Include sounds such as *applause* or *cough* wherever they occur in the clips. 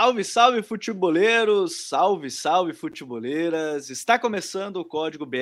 Salve, salve futeboleiros, salve, salve futeboleiras. Está começando o Código BR,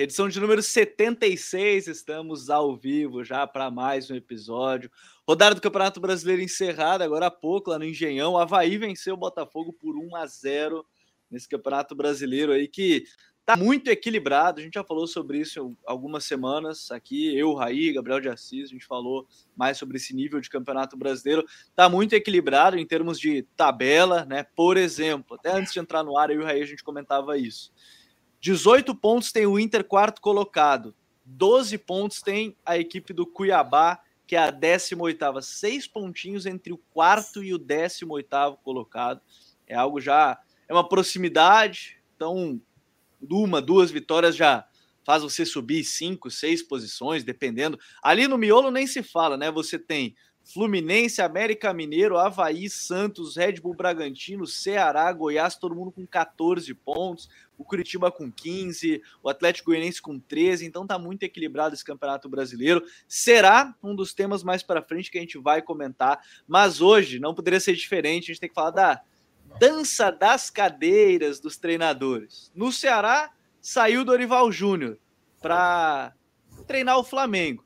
edição de número 76. Estamos ao vivo já para mais um episódio. Rodada do Campeonato Brasileiro encerrada agora há pouco lá no Engenhão. O Havaí venceu o Botafogo por 1 a 0 nesse Campeonato Brasileiro aí que Tá muito equilibrado, a gente já falou sobre isso algumas semanas aqui, eu, Raí, Gabriel de Assis, a gente falou mais sobre esse nível de campeonato brasileiro. Tá muito equilibrado em termos de tabela, né? Por exemplo, até antes de entrar no ar, eu e o Raí a gente comentava isso. 18 pontos tem o Inter quarto colocado, 12 pontos tem a equipe do Cuiabá, que é a 18ª, seis pontinhos entre o quarto e o 18º colocado. É algo já é uma proximidade, então uma, duas vitórias já faz você subir cinco, seis posições, dependendo. Ali no miolo nem se fala, né? Você tem Fluminense, América Mineiro, Havaí, Santos, Red Bull Bragantino, Ceará, Goiás, todo mundo com 14 pontos, o Curitiba com 15, o Atlético Goianiense com 13, então tá muito equilibrado esse Campeonato Brasileiro. Será um dos temas mais para frente que a gente vai comentar, mas hoje não poderia ser diferente, a gente tem que falar da dança das cadeiras dos treinadores. No Ceará, saiu Dorival Júnior para treinar o Flamengo,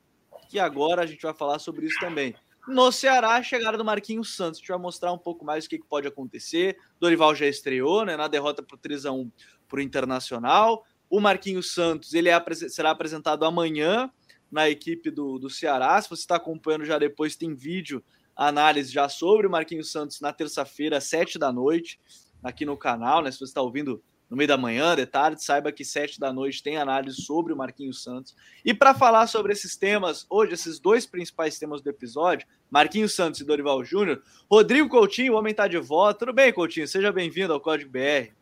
que agora a gente vai falar sobre isso também. No Ceará, a chegada do Marquinhos Santos. A gente vai mostrar um pouco mais o que, pode acontecer. Dorival já estreou, né? Na derrota por 3 a 1 para o Internacional. O Marquinhos Santos ele é, será apresentado amanhã na equipe do, do Ceará. Se você está acompanhando já depois, tem vídeo análise já sobre o Marquinhos Santos na terça-feira, às sete da noite, aqui no canal, né? Se você está ouvindo no meio da manhã, de tarde, saiba que sete da noite tem análise sobre o Marquinhos Santos. E para falar sobre esses temas, hoje, esses dois principais temas do episódio, Marquinhos Santos e Dorival Júnior, Rodrigo Coutinho, o homem está de volta. Tudo bem, Coutinho? Seja bem-vindo ao Código BR.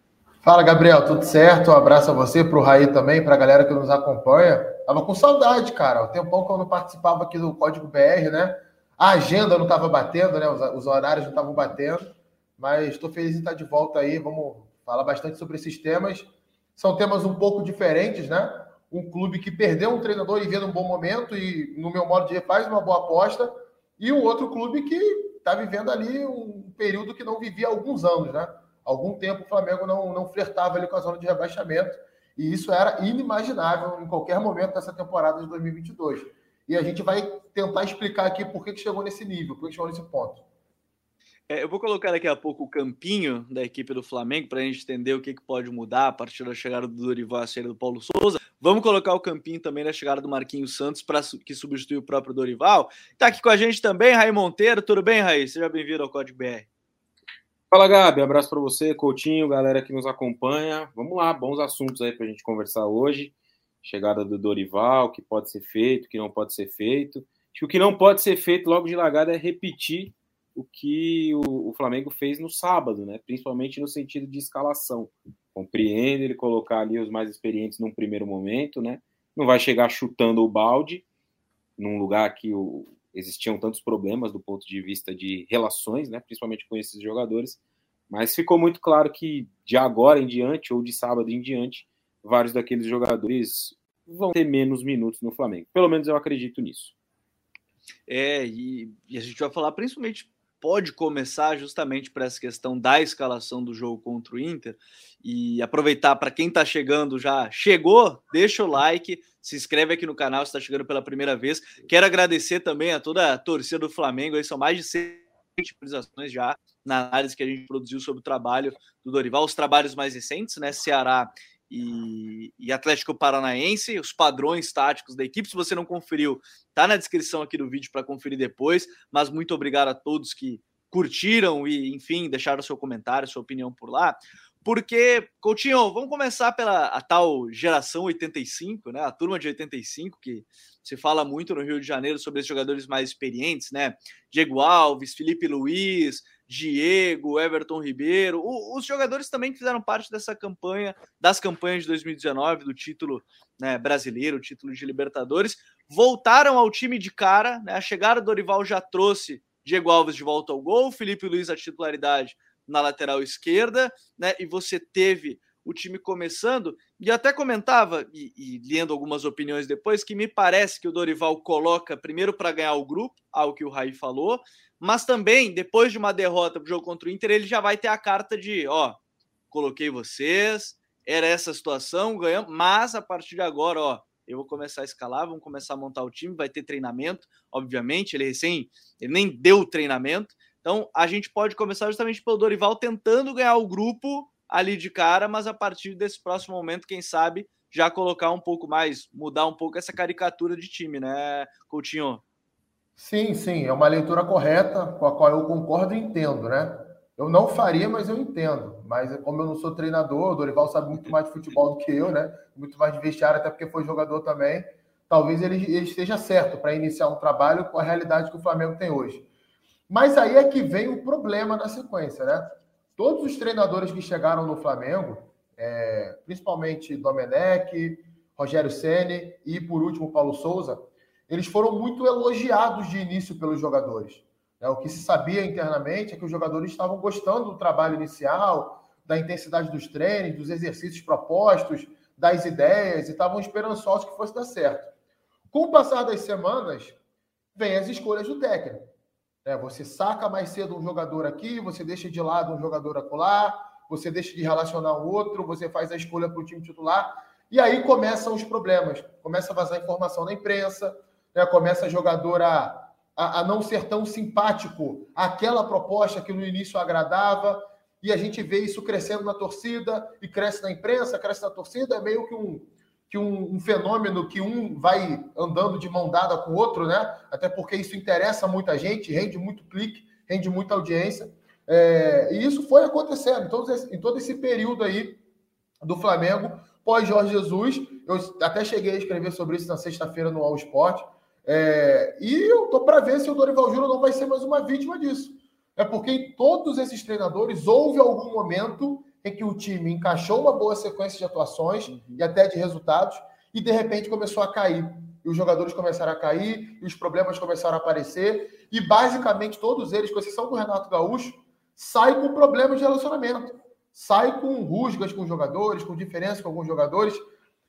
Fala, Gabriel, tudo certo? Um abraço a você, para o Raí também, para a galera que nos acompanha. Tava com saudade, cara. O tempão que eu não participava aqui do Código BR, né? A agenda não estava batendo, né? Os, os, horários não estavam batendo, mas estou feliz em estar de volta aí. Vamos falar bastante sobre esses temas. São temas um pouco diferentes, né? Um clube que perdeu um treinador e vê um bom momento e, no meu modo de ver, faz uma boa aposta, e um outro clube que está vivendo ali um período que não vivia há alguns anos, né? Algum tempo o Flamengo não, não flertava ali com a zona de rebaixamento, e isso era inimaginável em qualquer momento dessa temporada de 2022 e a gente vai tentar explicar aqui por que, que chegou nesse nível, por que chegou nesse ponto. É, eu vou colocar daqui a pouco o campinho da equipe do Flamengo para a gente entender o que, que pode mudar a partir da chegada do Dorival e do Paulo Souza. Vamos colocar o campinho também da chegada do Marquinhos Santos, para que substitui o próprio Dorival. Está aqui com a gente também, Raí Monteiro. Tudo bem, Raí? Seja bem-vindo ao Código BR. Fala, Gabi. Abraço para você, Coutinho, galera que nos acompanha. Vamos lá, bons assuntos aí para a gente conversar hoje chegada do Dorival, o que pode ser feito, o que não pode ser feito. Acho que o que não pode ser feito logo de largada é repetir o que o, o Flamengo fez no sábado, né? principalmente no sentido de escalação. Compreende ele colocar ali os mais experientes num primeiro momento, né? não vai chegar chutando o balde num lugar que o, existiam tantos problemas do ponto de vista de relações, né? principalmente com esses jogadores. Mas ficou muito claro que de agora em diante, ou de sábado em diante, vários daqueles jogadores vão ter menos minutos no Flamengo. Pelo menos eu acredito nisso. É, e, e a gente vai falar principalmente pode começar justamente para essa questão da escalação do jogo contra o Inter e aproveitar para quem está chegando já chegou, deixa o like, se inscreve aqui no canal se está chegando pela primeira vez. Quero agradecer também a toda a torcida do Flamengo, aí são mais de 100 visualizações já na análise que a gente produziu sobre o trabalho do Dorival, os trabalhos mais recentes, né? Ceará e, e, Atlético Paranaense, os padrões táticos da equipe. Se você não conferiu, tá na descrição aqui do vídeo para conferir depois. Mas muito obrigado a todos que curtiram e, enfim, deixaram seu comentário, sua opinião por lá. Porque, Coutinho, vamos começar pela tal geração 85, né? A turma de 85, que se fala muito no Rio de Janeiro sobre esses jogadores mais experientes, né? Diego Alves, Felipe Luiz, Diego, Everton Ribeiro, os jogadores também que fizeram parte dessa campanha, das campanhas de 2019, do título né, brasileiro, título de Libertadores, voltaram ao time de cara. Né, a chegada do Dorival já trouxe Diego Alves de volta ao gol, Felipe Luiz a titularidade na lateral esquerda, né, e você teve o time começando. E até comentava, e, e lendo algumas opiniões depois, que me parece que o Dorival coloca primeiro para ganhar o grupo, algo que o Raí falou, mas também, depois de uma derrota pro jogo contra o Inter, ele já vai ter a carta de, ó, coloquei vocês, era essa situação, ganhamos, mas a partir de agora, ó, eu vou começar a escalar, vamos começar a montar o time, vai ter treinamento, obviamente, ele recém, ele nem deu treinamento, então a gente pode começar justamente pelo Dorival tentando ganhar o grupo ali de cara, mas a partir desse próximo momento, quem sabe, já colocar um pouco mais, mudar um pouco essa caricatura de time, né, Coutinho? Sim, sim, é uma leitura correta, com a qual eu concordo e entendo, né? Eu não faria, mas eu entendo. Mas como eu não sou treinador, o Dorival sabe muito mais de futebol do que eu, né? Muito mais de vestiário, até porque foi jogador também. Talvez ele, ele esteja certo para iniciar um trabalho com a realidade que o Flamengo tem hoje. Mas aí é que vem o problema na sequência, né? Todos os treinadores que chegaram no Flamengo, é, principalmente Domenech, Rogério Ceni e, por último, Paulo Souza, eles foram muito elogiados de início pelos jogadores. É, o que se sabia internamente é que os jogadores estavam gostando do trabalho inicial, da intensidade dos treinos, dos exercícios propostos, das ideias, e estavam esperançosos que fosse dar certo. Com o passar das semanas, vem as escolhas do técnico. É, você saca mais cedo um jogador aqui, você deixa de lado um jogador acolá, você deixa de relacionar o outro, você faz a escolha para o time titular, e aí começam os problemas. Começa a vazar informação na imprensa, né? começa a jogador a, a, a, não ser tão simpático àquela proposta que no início agradava, e a gente vê isso crescendo na torcida, e cresce na imprensa, cresce na torcida, é meio que um, que um, um, fenômeno que um vai andando de mão dada com o outro, né? Até porque isso interessa muita gente, rende muito clique, rende muita audiência. É, e isso foi acontecendo em todo, esse, em todo esse período aí do Flamengo, pós Jorge Jesus. Eu até cheguei a escrever sobre isso na sexta-feira no All Sport. É, e eu tô para ver se o Dorival Júnior não vai ser mais uma vítima disso. É porque em todos esses treinadores houve algum momento em que o time encaixou uma boa sequência de atuações uhum. e até de resultados e de repente começou a cair. E os jogadores começaram a cair, e os problemas começaram a aparecer, e basicamente todos eles, com exceção do Renato Gaúcho, saem com problemas de relacionamento. Sai com rusgas com os jogadores, com diferenças com alguns jogadores.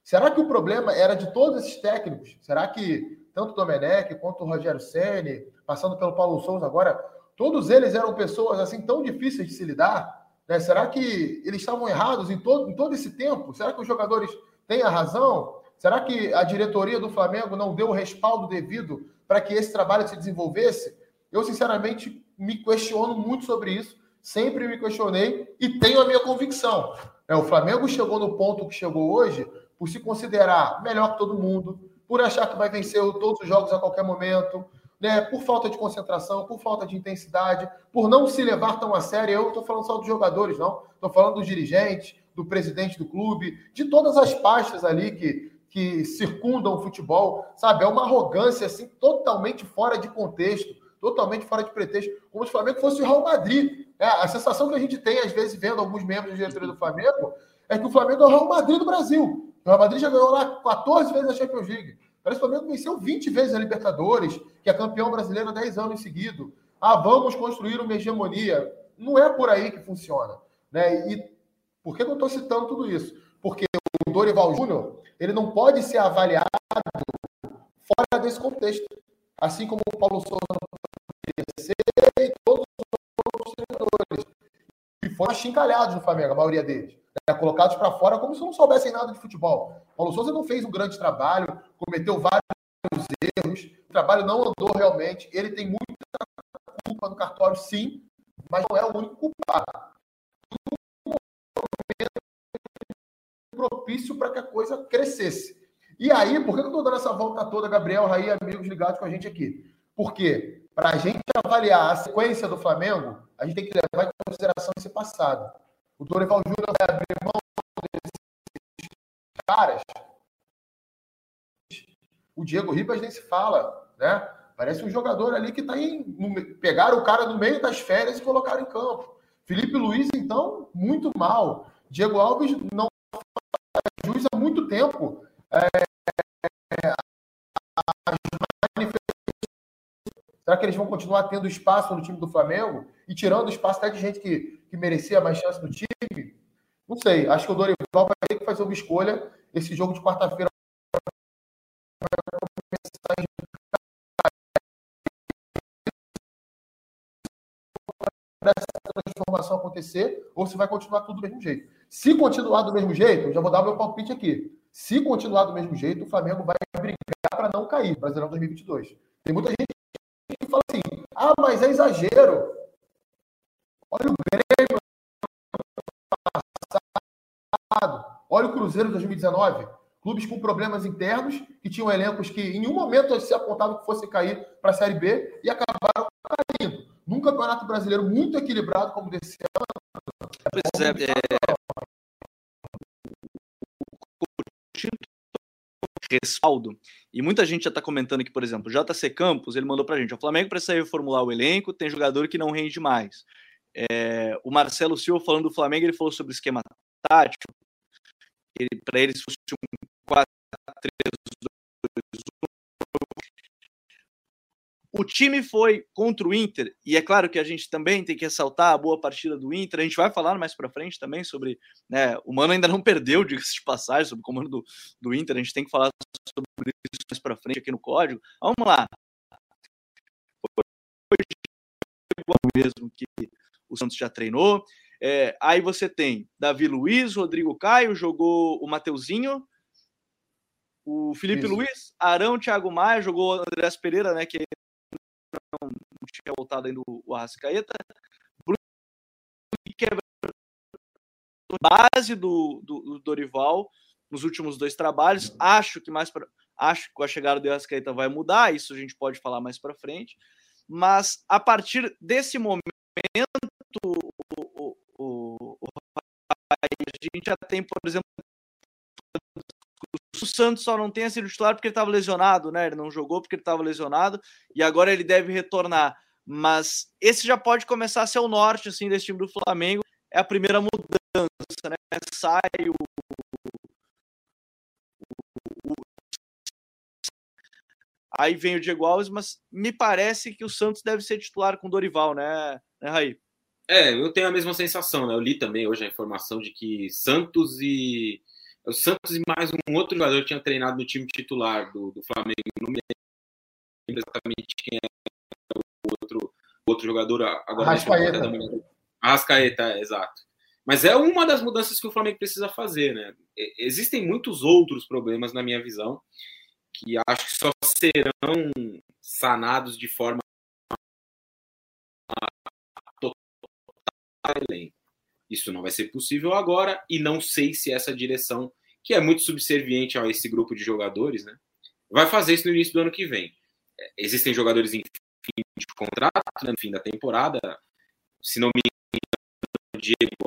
Será que o problema era de todos esses técnicos? Será que tanto o Domenech quanto o Rogério Ceni, passando pelo Paulo Souza agora, todos eles eram pessoas assim tão difíceis de se lidar? Né? Será que eles estavam errados em todo, em todo esse tempo? Será que os jogadores têm a razão? Será que a diretoria do Flamengo não deu o respaldo devido para que esse trabalho se desenvolvesse? Eu, sinceramente, me questiono muito sobre isso. Sempre me questionei e tenho a minha convicção. É, o Flamengo chegou no ponto que chegou hoje por se considerar melhor que todo mundo, por achar que vai vencer todos os jogos a qualquer momento, né, por falta de concentração, por falta de intensidade, por não se levar tão a sério. Eu não estou falando só dos jogadores, não. Estou falando dos dirigentes, do presidente do clube, de todas as pastas ali que, que circundam o futebol, sabe? É uma arrogância assim totalmente fora de contexto, totalmente fora de pretexto, como se o Flamengo fosse o Real Madrid. É, a sensação que a gente tem, às vezes, vendo alguns membros da diretoria do Flamengo, é que o Flamengo é o Real Madrid do Brasil. O Real Madrid já ganhou lá 14 vezes a Champions League. Parece que o Flamengo venceu 20 vezes a Libertadores, que é campeão brasileiro há 10 anos em seguida. Ah, vamos construir uma hegemonia. Não é por aí que funciona. Né? E por que eu estou citando tudo isso? Porque o Dorival Júnior ele não pode ser avaliado fora desse contexto. Assim como o Paulo Souza e todos os outros treinadores. E foram achincalhados no Flamengo, a maioria deles colocados para fora como se não soubessem nada de futebol. Paulo Souza não fez um grande trabalho, cometeu vários erros, o trabalho não andou realmente, ele tem muita culpa no cartório, sim, mas não é o único culpado. Propício para que a coisa crescesse. E aí, por que eu estou dando essa volta toda, Gabriel, Raí, amigos ligados com a gente aqui? Porque para a gente avaliar a sequência do Flamengo, a gente tem que levar em consideração esse passado. O Dorival Júnior vai abrir mão desses caras. O Diego Ribas nem se fala, né? Parece um jogador ali que está em. Pegaram o cara no meio das férias e colocaram em campo. Felipe Luiz, então, muito mal. Diego Alves não faz juiz há muito tempo. É, Será que eles vão continuar tendo espaço no time do Flamengo e tirando espaço até de gente que, que merecia mais chance no time? Não sei, acho que o Dorival vai ter que fazer uma escolha. Esse jogo de quarta-feira essa transformação acontecer ou se vai continuar tudo do mesmo jeito. Se continuar do mesmo jeito, já vou dar meu palpite aqui. Se continuar do mesmo jeito, o Flamengo vai brigar para não cair, Brasileirão 2022. Tem muita gente ah, mas é exagero. Olha o Grêmio passado, olha o Cruzeiro 2019. Clubes com problemas internos, que tinham elencos que em nenhum momento se apontava que fosse cair para a Série B e acabaram caindo. Num campeonato brasileiro muito equilibrado como desse ano. Pois é, é... respaldo. E muita gente já está comentando que, por exemplo, JC Campos, ele mandou para a gente, o Flamengo precisa reformular o elenco, tem jogador que não rende mais. É, o Marcelo Silva falando do Flamengo, ele falou sobre esquema tático, para eles fosse um 4 3 2 o time foi contra o Inter, e é claro que a gente também tem que ressaltar a boa partida do Inter. A gente vai falar mais para frente também sobre. Né, o Mano ainda não *laughs* perdeu, diga-se de passagem, sobre o comando do, do Inter. A gente tem que falar sobre isso mais para frente aqui no código. Vamos lá. Foi igual mesmo que o Santos já treinou. É, aí você tem Davi Luiz, Rodrigo Caio, jogou o Mateuzinho, o Felipe Isso. Luiz, Arão, Thiago Maia, jogou o Andrés Pereira, né, que tinha voltado ainda o Arrascaeta. Bruno é base do, do, do, Dorival nos últimos dois trabalhos. Acho que mais pra, acho que com a chegada do Arrascaeta vai mudar, isso a gente pode falar mais para frente. Mas a partir desse momento, o, o, o, a gente já tem, por exemplo, o Santos só não tenha sido titular porque ele estava lesionado, né? Ele não jogou porque ele estava lesionado e agora ele deve retornar. Mas esse já pode começar a ser o norte assim desse time do Flamengo. É a primeira mudança, né? Sai o, o, o aí vem o Diego Alves, mas me parece que o Santos deve ser titular com Dorival, né, né Raí? É, eu tenho a mesma sensação, né? Eu li também hoje a informação de que Santos e o Santos e mais um outro jogador tinha treinado no time titular do, do Flamengo. Não me lembro exatamente quem é o outro, outro jogador. Agora Arrascaeta. Arrascaeta, é, exato. Mas é uma das mudanças que o Flamengo precisa fazer, né? Existem muitos outros problemas, na minha visão, que acho que só serão sanados de forma total elenco. Isso não vai ser possível agora e não sei se essa direção, que é muito subserviente a esse grupo de jogadores, né, vai fazer isso no início do ano que vem. É, existem jogadores em fim de contrato, né, no fim da temporada, se não me engano, Diego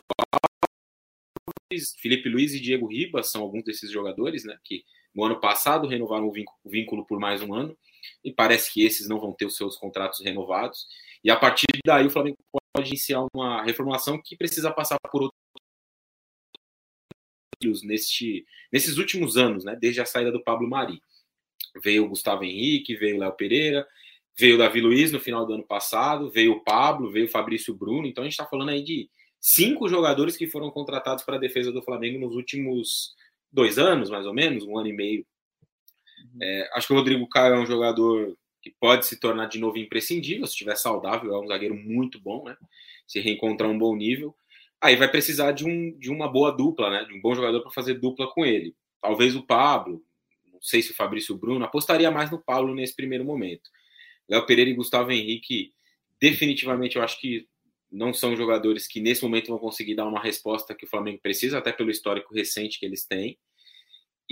Alves, Felipe Luiz e Diego Ribas são alguns desses jogadores, né, que no ano passado renovaram o vínculo por mais um ano e parece que esses não vão ter os seus contratos renovados. E a partir daí o Flamengo pode iniciar uma reformulação que precisa passar por outros neste, nesses últimos anos, né, desde a saída do Pablo Mari. Veio o Gustavo Henrique, veio o Léo Pereira, veio o Davi Luiz no final do ano passado, veio o Pablo, veio o Fabrício Bruno. Então a gente está falando aí de cinco jogadores que foram contratados para a defesa do Flamengo nos últimos dois anos, mais ou menos, um ano e meio. Uhum. É, acho que o Rodrigo Caio é um jogador que pode se tornar de novo imprescindível, se estiver saudável, é um zagueiro muito bom, né? Se reencontrar um bom nível. Aí vai precisar de, um, de uma boa dupla, né? De um bom jogador para fazer dupla com ele. Talvez o Pablo, não sei se o Fabrício Bruno, apostaria mais no Pablo nesse primeiro momento. Léo Pereira e Gustavo Henrique, definitivamente eu acho que não são jogadores que nesse momento vão conseguir dar uma resposta que o Flamengo precisa, até pelo histórico recente que eles têm.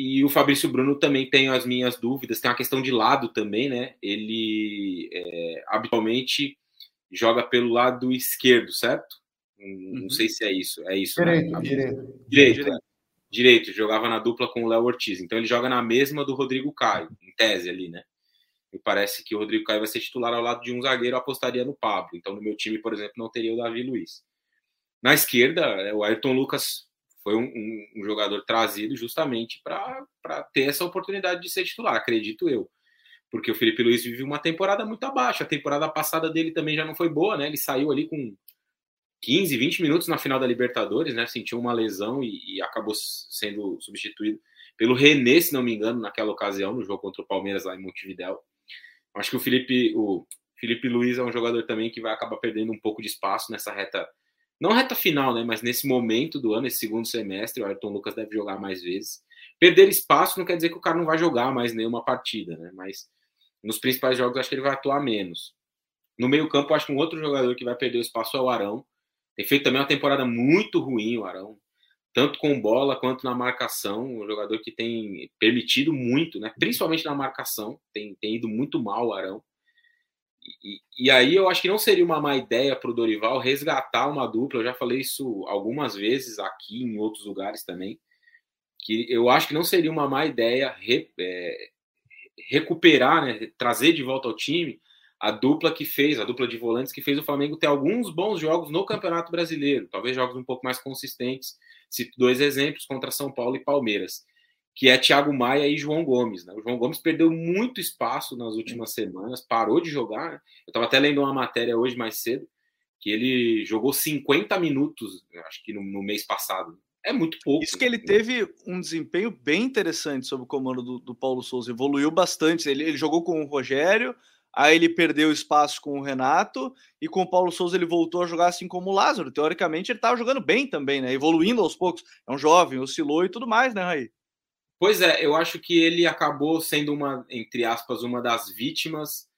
E o Fabrício Bruno também tem as minhas dúvidas. Tem uma questão de lado também, né? Ele é, habitualmente joga pelo lado esquerdo, certo? Não uhum. sei se é isso. É isso. Direito, né? direito. Direito, é. direito. Jogava na dupla com o Léo Ortiz. Então ele joga na mesma do Rodrigo Caio, em tese ali, né? Me parece que o Rodrigo Caio vai ser titular ao lado de um zagueiro, apostaria no Pablo. Então no meu time, por exemplo, não teria o Davi Luiz. Na esquerda, é, o Ayrton Lucas foi um, um, um jogador trazido justamente para ter essa oportunidade de ser titular, acredito eu. Porque o Felipe Luiz vive uma temporada muito abaixo. A temporada passada dele também já não foi boa, né? Ele saiu ali com 15, 20 minutos na final da Libertadores, né? Sentiu uma lesão e, e, acabou sendo substituído pelo René, se não me engano, naquela ocasião, no jogo contra o Palmeiras lá em Montevidéu. Acho que o Felipe, o Felipe Luiz é um jogador também que vai acabar perdendo um pouco de espaço nessa reta, não reta final, né? Mas nesse momento do ano, esse segundo semestre, o Ayrton Lucas deve jogar mais vezes. Perder espaço não quer dizer que o cara não vai jogar mais nenhuma partida, né? Mas nos principais jogos acho que ele vai atuar menos. No meio-campo, acho que um outro jogador que vai perder o espaço é o Arão. Tem feito também uma temporada muito ruim, o Arão. Tanto com bola quanto na marcação. Um jogador que tem permitido muito, né? principalmente na marcação. Tem, tem ido muito mal o Arão. E, e, aí eu acho que não seria uma má ideia para o Dorival resgatar uma dupla. Eu já falei isso algumas vezes aqui em outros lugares também. Que eu acho que não seria uma má ideia re, é, recuperar, né, trazer de volta ao time a dupla que fez, a dupla de volantes que fez o Flamengo ter alguns bons jogos no Campeonato Brasileiro, talvez jogos um pouco mais consistentes. Cito dois exemplos contra São Paulo e Palmeiras, que é Thiago Maia e João Gomes. Né? O João Gomes perdeu muito espaço nas últimas semanas, parou de jogar. Né? Eu estava até lendo uma matéria hoje mais cedo que ele jogou 50 minutos, acho que no, no mês passado. É muito pouco. Isso que ele teve um desempenho bem interessante sob o comando do, do Paulo Souza, evoluiu bastante. Ele, ele, jogou com o Rogério, aí ele perdeu espaço com o Renato, e com o Paulo Souza ele voltou a jogar assim como o Lázaro. Teoricamente ele estava jogando bem também, né? Evoluindo aos poucos. É um jovem, oscilou e tudo mais, né, Raí? Pois é, eu acho que ele acabou sendo uma, entre aspas, uma das vítimas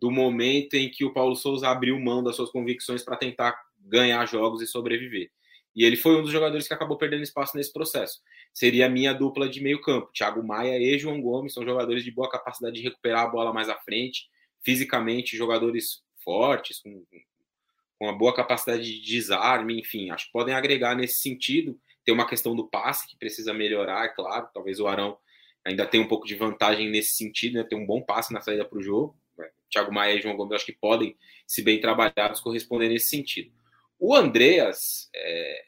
do momento em que o Paulo Souza abriu mão das suas convicções para tentar ganhar jogos e sobreviver. E ele foi um dos jogadores que acabou perdendo espaço nesse processo. Seria a minha dupla de meio campo. Thiago Maia e João Gomes são jogadores de boa capacidade de recuperar a bola mais à frente, fisicamente, jogadores fortes, com, com uma boa capacidade de desarme, enfim, acho que podem agregar nesse sentido. Tem uma questão do passe que precisa melhorar, é claro. Talvez o Arão ainda tenha um pouco de vantagem nesse sentido, né? Ter um bom passe na saída para o jogo. Thiago Maia e João Gomes acho que podem, se bem trabalhados, corresponder nesse sentido. O Andreas, é,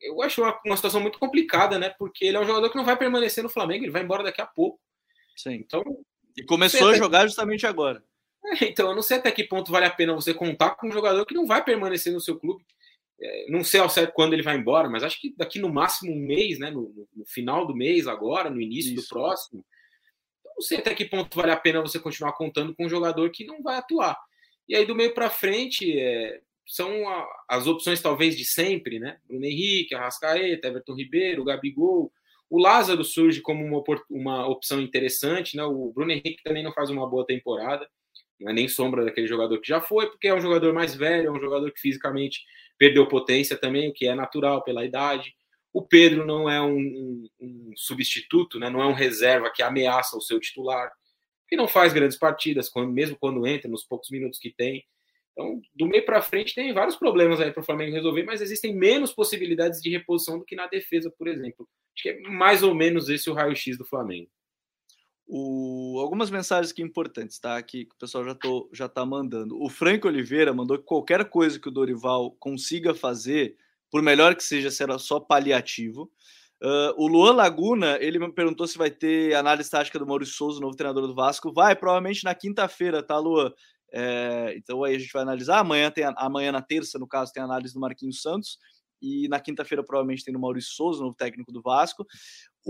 eu acho uma, uma, situação muito complicada, né? Porque ele é um jogador que não vai permanecer no Flamengo, ele vai embora daqui a pouco. Sim. Então, e começou a jogar justamente agora. É, então, eu não sei até que ponto vale a pena você contar com um jogador que não vai permanecer no seu clube. É, não sei ao certo quando ele vai embora, mas acho que daqui no máximo um mês, né? No, no final do mês, agora, no início Isso. do próximo. Não sei até que ponto vale a pena você continuar contando com um jogador que não vai atuar. E aí, do meio para frente, é, são a, as opções talvez de sempre, né? Bruno Henrique, Arrascaeta, Everton Ribeiro, Gabigol. O Lázaro surge como uma, uma opção interessante, né? O Bruno Henrique também não faz uma boa temporada, não é nem sombra daquele jogador que já foi, porque é um jogador mais velho, é um jogador que fisicamente perdeu potência também, o que é natural pela idade. O Pedro não é um, um, um substituto, né? não é um reserva que ameaça o seu titular, que não faz grandes partidas, quando, mesmo quando entra, nos poucos minutos que tem. Então, do meio para frente, tem vários problemas aí para o Flamengo resolver, mas existem menos possibilidades de reposição do que na defesa, por exemplo. Acho que é mais ou menos esse o raio-x do Flamengo. O... Algumas mensagens aqui importantes, tá? Que o pessoal já, tô, já tá mandando. O Franco Oliveira mandou que qualquer coisa que o Dorival consiga fazer, por melhor que seja, será só paliativo. Uh, o Luan Laguna, ele me perguntou se vai ter análise tática do Maurício Souza, novo treinador do Vasco. Vai, provavelmente na quinta-feira, tá, Luan? É, então aí a gente vai analisar. Amanhã tem amanhã na terça, no caso, tem análise do Marquinhos Santos. E na quinta-feira, provavelmente, tem no Maurício Souza, novo técnico do Vasco.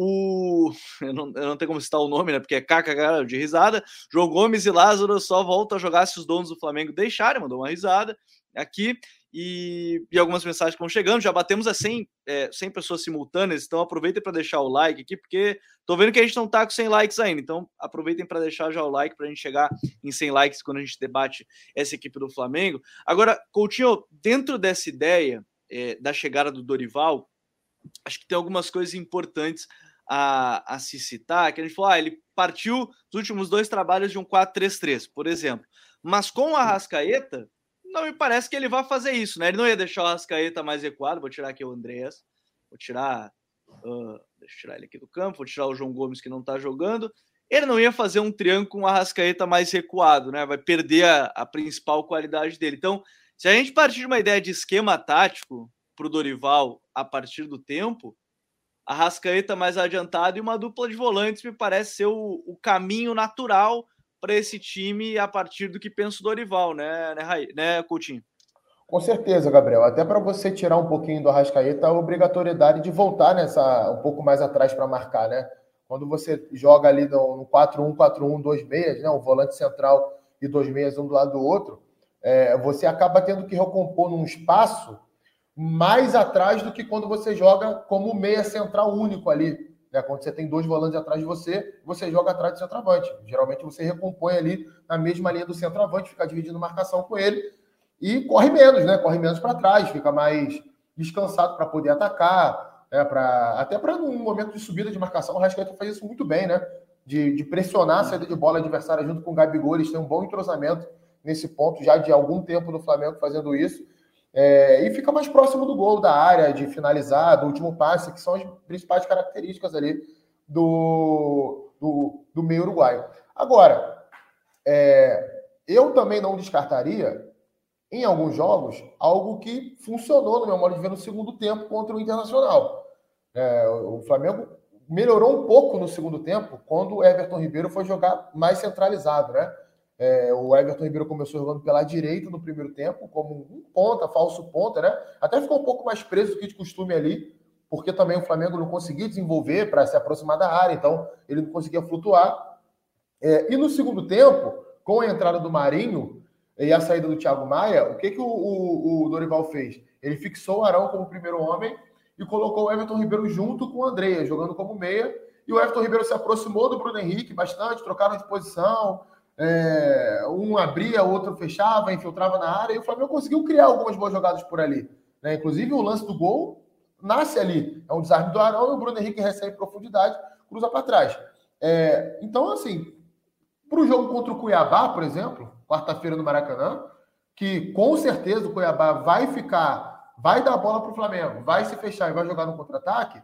O. *laughs* Eu não, eu não tenho como citar o nome, né? Porque é caca de risada. João Gomes e Lázaro só voltam a jogar se os donos do Flamengo deixarem, mandou uma risada aqui e, e, algumas mensagens que vão chegando. Já batemos a 100, é, 100 pessoas simultâneas, então aproveitem para deixar o like aqui, porque tô vendo que a gente não tá com 100 likes ainda. Então aproveitem para deixar já o like para a gente chegar em 100 likes quando a gente debate essa equipe do Flamengo. Agora, Coutinho, dentro dessa ideia é, da chegada do Dorival, acho que tem algumas coisas importantes a, a se citar, que a gente falou, ah, ele partiu dos últimos dois trabalhos de um 4-3-3, por exemplo. Mas com a Rascaeta, não me parece que ele vá fazer isso, né? Ele não ia deixar o Rascaeta mais recuado. Vou tirar aqui o Andreas, vou tirar. Uh, deixa eu tirar ele aqui do campo, vou tirar o João Gomes que não tá jogando. Ele não ia fazer um triângulo com o Arrascaeta mais recuado, né? Vai perder a, a principal qualidade dele. Então, se a gente partir de uma ideia de esquema tático para o Dorival a partir do tempo, a Rascaeta mais adiantado e uma dupla de volantes me parece ser o, o caminho natural para esse time a partir do que pensa o Dorival, né, né, né, Coutinho? Com certeza, Gabriel. Até para você tirar um pouquinho do Arrascaeta, a obrigatoriedade de voltar nessa um pouco mais atrás para marcar, né? Quando você joga ali no, no 4-1, 4-1, dois meias, né? Um volante central e dois meias um do lado do outro, é, você acaba tendo que recompor num espaço mais atrás do que quando você joga como meia central único ali. Né? Quando você tem dois volantes atrás de você, você joga atrás do centroavante. Geralmente você recompõe ali na mesma linha do centroavante, fica dividindo marcação com ele e corre menos, né? Corre menos para trás, fica mais descansado para poder atacar, né? Pra, até para num momento de subida de marcação, o Rascaeta faz isso muito bem, né? De, de pressionar a saída de bola adversária junto com o Gabigol, eles têm um bom entrosamento nesse ponto, já de algum tempo no Flamengo fazendo isso. É, e fica mais próximo do gol, da área, de finalizar, do último passe, que são as principais características ali do, do, do meio uruguaio. Agora, é, eu também não descartaria em alguns jogos, algo que funcionou, no meu modo de ver, no segundo tempo contra o Internacional. É, o Flamengo melhorou um pouco no segundo tempo quando o Everton Ribeiro foi jogar mais centralizado, né? É, o Everton Ribeiro começou jogando pela direita no primeiro tempo, como um ponta, falso ponta, né? Até ficou um pouco mais preso do que de costume ali, porque também o Flamengo não conseguia desenvolver para se aproximar da área, então ele não conseguia flutuar. É, e no segundo tempo, com a entrada do Marinho, e a saída do Thiago Maia, o que, que o, o, o, Dorival fez? Ele fixou o Arão como primeiro homem e colocou o Everton Ribeiro junto com o André, jogando como meia. E o Everton Ribeiro se aproximou do Bruno Henrique bastante, trocaram de posição. É, um abria, outro fechava, infiltrava na área. E o Flamengo conseguiu criar algumas boas jogadas por ali. Né? Inclusive, o lance do gol nasce ali. É um desarme do Arão e o Bruno Henrique recebe profundidade, cruza para trás. É, então, assim, para o jogo contra o Cuiabá, por exemplo, quarta-feira no Maracanã, que com certeza o Cuiabá vai ficar, vai dar a bola para o Flamengo, vai se fechar e vai jogar no contra-ataque,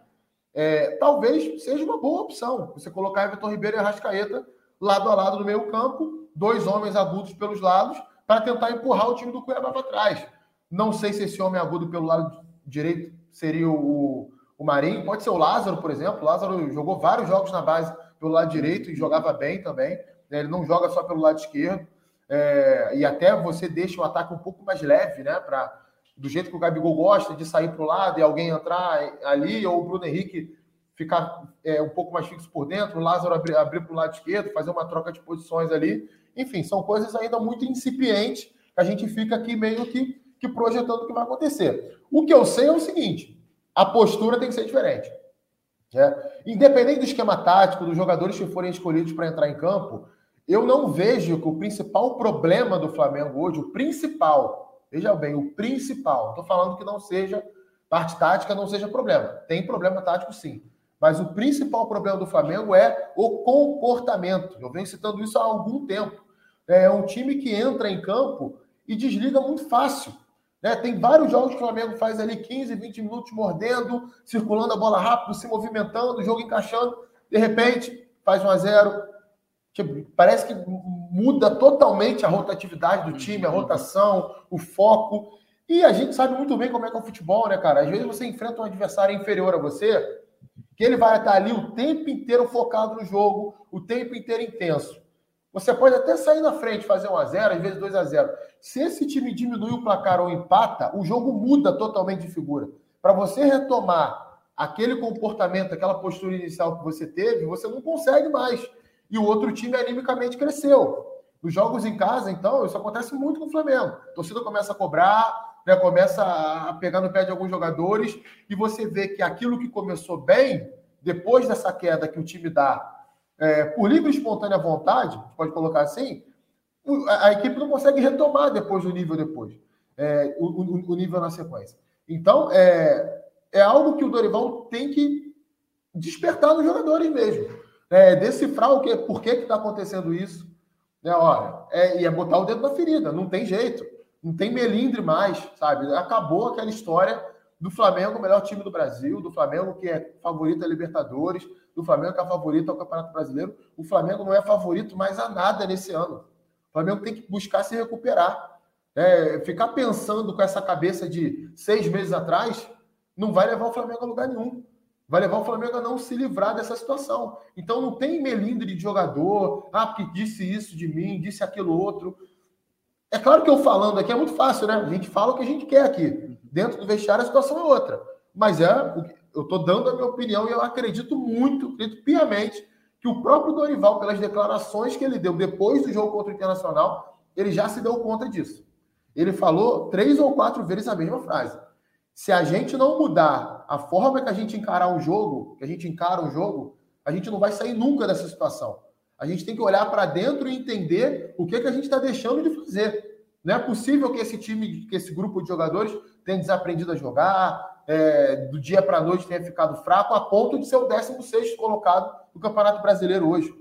é, talvez seja uma boa opção você colocar Everton Ribeiro e Arrascaeta lado a lado no meio campo, dois homens agudos pelos lados, para tentar empurrar o time do Cuiabá para trás. Não sei se esse homem agudo pelo lado direito seria o, o Marinho, pode ser o Lázaro, por exemplo. O Lázaro jogou vários jogos na base pelo lado direito e jogava bem também. Né? Ele não joga só pelo lado esquerdo. É, e até você deixa o ataque um pouco mais leve, né? Pra, do jeito que o Gabigol gosta de sair para o lado e alguém entrar ali, ou o Bruno Henrique ficar é, um pouco mais fixo por dentro, o Lázaro abrir, abrir para o lado esquerdo, fazer uma troca de posições ali. Enfim, são coisas ainda muito incipientes que a gente fica aqui meio que, que projetando o que vai acontecer. O que eu sei é o seguinte: a postura tem que ser diferente. Né? Independente do esquema tático, dos jogadores que forem escolhidos para entrar em campo, eu não vejo que o principal problema do Flamengo hoje, o principal, veja bem, o principal, estou falando que não seja parte tática, não seja problema. Tem problema tático sim. Mas o principal problema do Flamengo é o comportamento. Eu venho citando isso há algum tempo. É um time que entra em campo e desliga muito fácil. Né? Tem vários jogos que o Flamengo faz ali 15, 20 minutos mordendo, circulando a bola rápido, se movimentando, o jogo encaixando. De repente, faz 1 a 0 Tipo, parece que muda totalmente a rotatividade do time, a uhum. rotação, o foco. E a gente sabe muito bem como é que é o futebol, né, cara? Às vezes você enfrenta um adversário inferior a você, que ele vai estar ali o tempo inteiro focado no jogo, o tempo inteiro intenso. Você pode até sair na frente, fazer 1 a 0 às vezes 2 a 0 Se esse time diminui o placar ou empata, o jogo muda totalmente de figura. Para você retomar aquele comportamento, aquela postura inicial que você teve, você não consegue mais e o outro time animicamente cresceu. Os jogos em casa, então, isso acontece muito com o Flamengo. A torcida começa a cobrar, né, começa a pegar no pé de alguns jogadores, e você vê que aquilo que começou bem, depois dessa queda que o time dá, é, por livre e espontânea vontade, pode colocar assim, a, a, equipe não consegue retomar depois o nível depois, é, o, o, o, nível na sequência. Então, é, é algo que o Dorival tem que despertar nos jogadores mesmo é, decifrar o que, por que está acontecendo isso. Né, olha, é, e é botar o dedo na ferida, não tem jeito, não tem melindre mais, sabe? Acabou aquela história do Flamengo, o melhor time do Brasil, do Flamengo que é favorito a Libertadores, do Flamengo que é favorito ao Campeonato Brasileiro. O Flamengo não é favorito mais a nada nesse ano. O Flamengo tem que buscar se recuperar. É, ficar pensando com essa cabeça de seis meses atrás não vai levar o Flamengo a lugar nenhum vai levar o Flamengo a não se livrar dessa situação. Então não tem melindre de jogador, ah, porque disse isso de mim, disse aquilo outro. É claro que eu falando aqui é muito fácil, né? A gente fala o que a gente quer aqui. Dentro do vestiário a situação é outra. Mas é, eu estou dando a minha opinião e eu acredito muito, acredito piamente, que o próprio Dorival, pelas declarações que ele deu depois do jogo contra o Internacional, ele já se deu conta disso. Ele falou três ou quatro vezes a mesma frase. Se a gente não mudar a forma que a gente encarar o jogo, que a gente encara o jogo, a gente não vai sair nunca dessa situação. A gente tem que olhar para dentro e entender o que, que a gente está deixando de fazer. Não é possível que esse time, que esse grupo de jogadores tenha desaprendido a jogar, é, do dia para a noite tenha ficado fraco, a ponto de ser o 16 colocado no Campeonato Brasileiro hoje.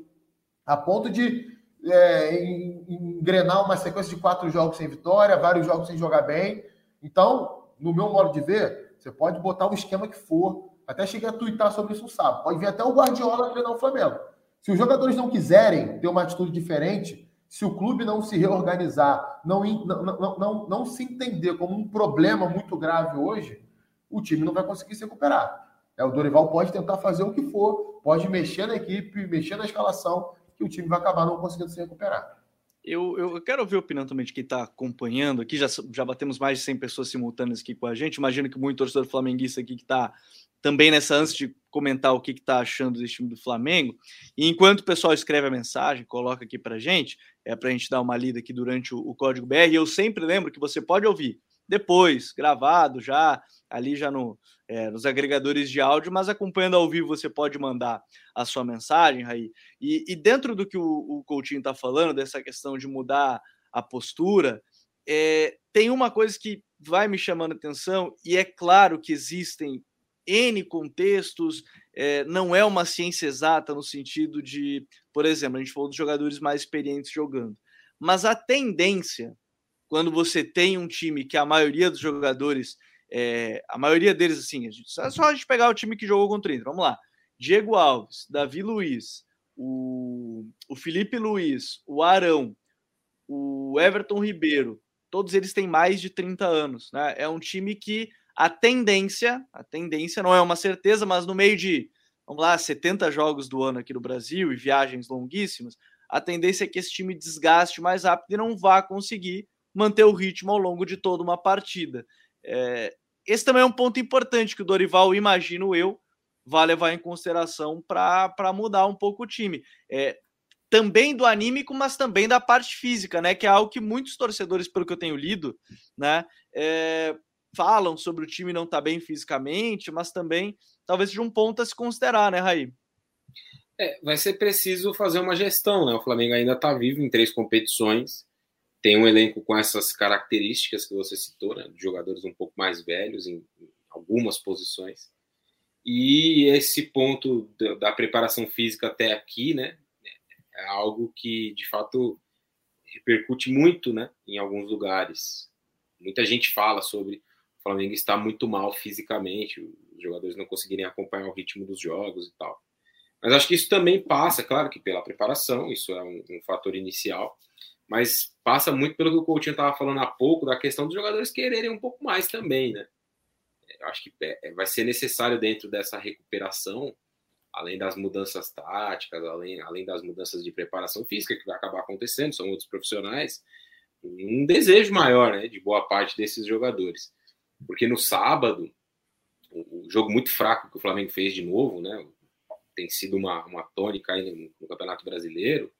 A ponto de é, engrenar uma sequência de quatro jogos sem vitória, vários jogos sem jogar bem. Então, no meu modo de ver, você pode botar o esquema que for. Até cheguei a twittar sobre isso no sábado. Pode vir até o Guardiola treinar o Flamengo. Se os jogadores não quiserem ter uma atitude diferente, se o clube não se reorganizar, não, não, não, não, não se entender como um problema muito grave hoje, o time não vai conseguir se recuperar. É, o Dorival pode tentar fazer o que for, pode mexer na equipe, mexer na escalação, que o time vai acabar não conseguindo se recuperar. Eu, eu quero ouvir a opinião também de quem está acompanhando aqui. Já, já batemos mais de 100 pessoas simultâneas aqui com a gente. Imagino que muito torcedor flamenguista aqui que está também nessa antes de comentar o que está achando desse time do Flamengo. E enquanto o pessoal escreve a mensagem, coloca aqui para gente, é para a gente dar uma lida aqui durante o, o Código BR. Eu sempre lembro que você pode ouvir depois, gravado já, ali já no, é, nos agregadores de áudio, mas acompanhando ao vivo você pode mandar a sua mensagem, Raí. E, e dentro do que o, o Coutinho está falando, dessa questão de mudar a postura, é, tem uma coisa que vai me chamando atenção, e é claro que existem N contextos, é, não é uma ciência exata no sentido de, por exemplo, a gente falou dos jogadores mais experientes jogando, mas a tendência, quando você tem um time que a maioria dos jogadores é, a maioria deles, assim, é só a gente pegar o time que jogou contra o Inter. Vamos lá. Diego Alves, Davi Luiz, o, o Felipe Luiz, o Arão, o Everton Ribeiro, todos eles têm mais de 30 anos. Né? É um time que a tendência, a tendência não é uma certeza, mas no meio de, vamos lá, 70 jogos do ano aqui no Brasil e viagens longuíssimas, a tendência é que esse time desgaste mais rápido e não vá conseguir manter o ritmo ao longo de toda uma partida. É, esse também é um ponto importante que o Dorival, imagino eu, vai levar em consideração para mudar um pouco o time. É, também do anímico, mas também da parte física, né? Que é algo que muitos torcedores, pelo que eu tenho lido, né? É, falam sobre o time não estar tá bem fisicamente, mas também talvez seja um ponto a se considerar, né, Raí? É, vai ser preciso fazer uma gestão, né? O Flamengo ainda está vivo em três competições tem um elenco com essas características que você citou, né, de jogadores um pouco mais velhos em, algumas posições. E esse ponto da, preparação física até aqui, né, é algo que de fato repercute muito, né, em alguns lugares. Muita gente fala sobre o Flamengo estar muito mal fisicamente, os jogadores não conseguirem acompanhar o ritmo dos jogos e tal. Mas acho que isso também passa, claro que pela preparação, isso é um, um fator inicial, mas passa muito pelo que o Coutinho estava falando há pouco, da questão dos jogadores quererem um pouco mais também, né? Eu acho que é, vai ser necessário dentro dessa recuperação, além das mudanças táticas, além, além das mudanças de preparação física que vai acabar acontecendo, são outros profissionais, um desejo maior, né, de boa parte desses jogadores. Porque no sábado, o jogo muito fraco que o Flamengo fez de novo, né, tem sido uma, uma tônica no, no Campeonato Brasileiro,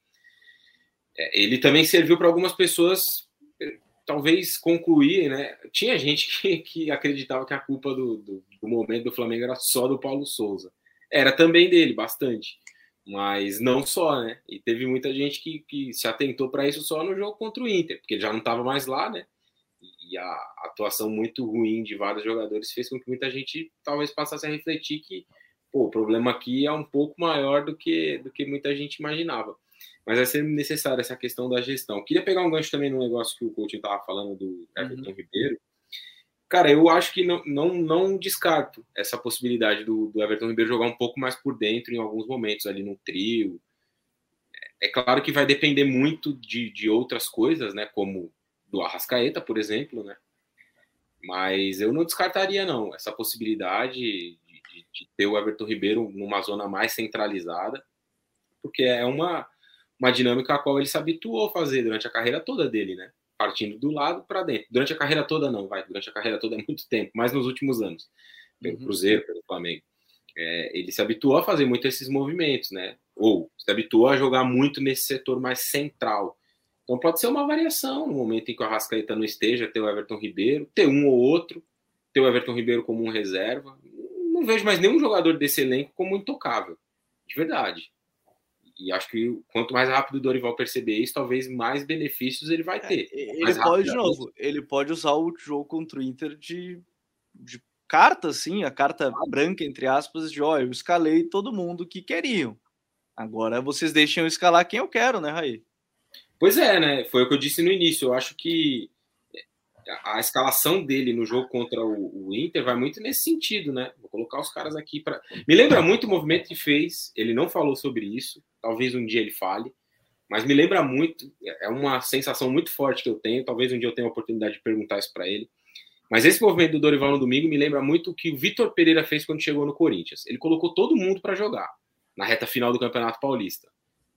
é, ele também serviu para algumas pessoas eh, talvez concluir, né? Tinha gente que, que acreditava que a culpa do, do, do, momento do Flamengo era só do Paulo Souza. Era também dele, bastante. Mas não só, né? E teve muita gente que, que se atentou para isso só no jogo contra o Inter, porque ele já não estava mais lá, né? E a atuação muito ruim de vários jogadores fez com que muita gente talvez passasse a refletir que pô, o problema aqui é um pouco maior do que, do que muita gente imaginava mas vai ser necessária essa questão da gestão. Queria pegar um gancho também no negócio que o Coutinho estava falando do Everton uhum. Ribeiro. Cara, eu acho que não, não, não descarto essa possibilidade do, do, Everton Ribeiro jogar um pouco mais por dentro em alguns momentos, ali no trio. É claro que vai depender muito de, de outras coisas, né? Como do Arrascaeta, por exemplo, né? Mas eu não descartaria, não, essa possibilidade de, de, de ter o Everton Ribeiro numa zona mais centralizada, porque é uma uma dinâmica a qual ele se habituou a fazer durante a carreira toda dele, né? partindo do lado para dentro. Durante a carreira toda, não, vai. Durante a carreira toda é muito tempo, mas nos últimos anos, pelo uhum. Cruzeiro, pelo Flamengo. É, ele se habituou a fazer muito esses movimentos, né? Ou se habituou a jogar muito nesse setor mais central. Então pode ser uma variação no momento em que o Arrascaeta não esteja, ter o Everton Ribeiro, ter um ou outro, ter o Everton Ribeiro como um reserva. Não vejo mais nenhum jogador desse elenco como intocável, de verdade. E acho que quanto mais rápido o Dorival perceber isso, talvez mais benefícios ele vai é, ter. É, ele pode, de novo, ele pode usar o jogo contra o Inter de, de carta, assim, a carta branca, entre aspas, de olha, eu escalei todo mundo que queriam. Agora vocês deixem eu escalar quem eu quero, né, Raí? Pois é, né? Foi o que eu disse no início. Eu acho que a escalação dele no jogo contra o, o, Inter vai muito nesse sentido, né? Vou colocar os caras aqui para. Me lembra muito o movimento que fez. Ele não falou sobre isso. Talvez um dia ele fale. Mas me lembra muito. É uma sensação muito forte que eu tenho. Talvez um dia eu tenha a oportunidade de perguntar isso para ele. Mas esse movimento do Dorival no domingo me lembra muito o que o Vitor Pereira fez quando chegou no Corinthians. Ele colocou todo mundo para jogar na reta final do Campeonato Paulista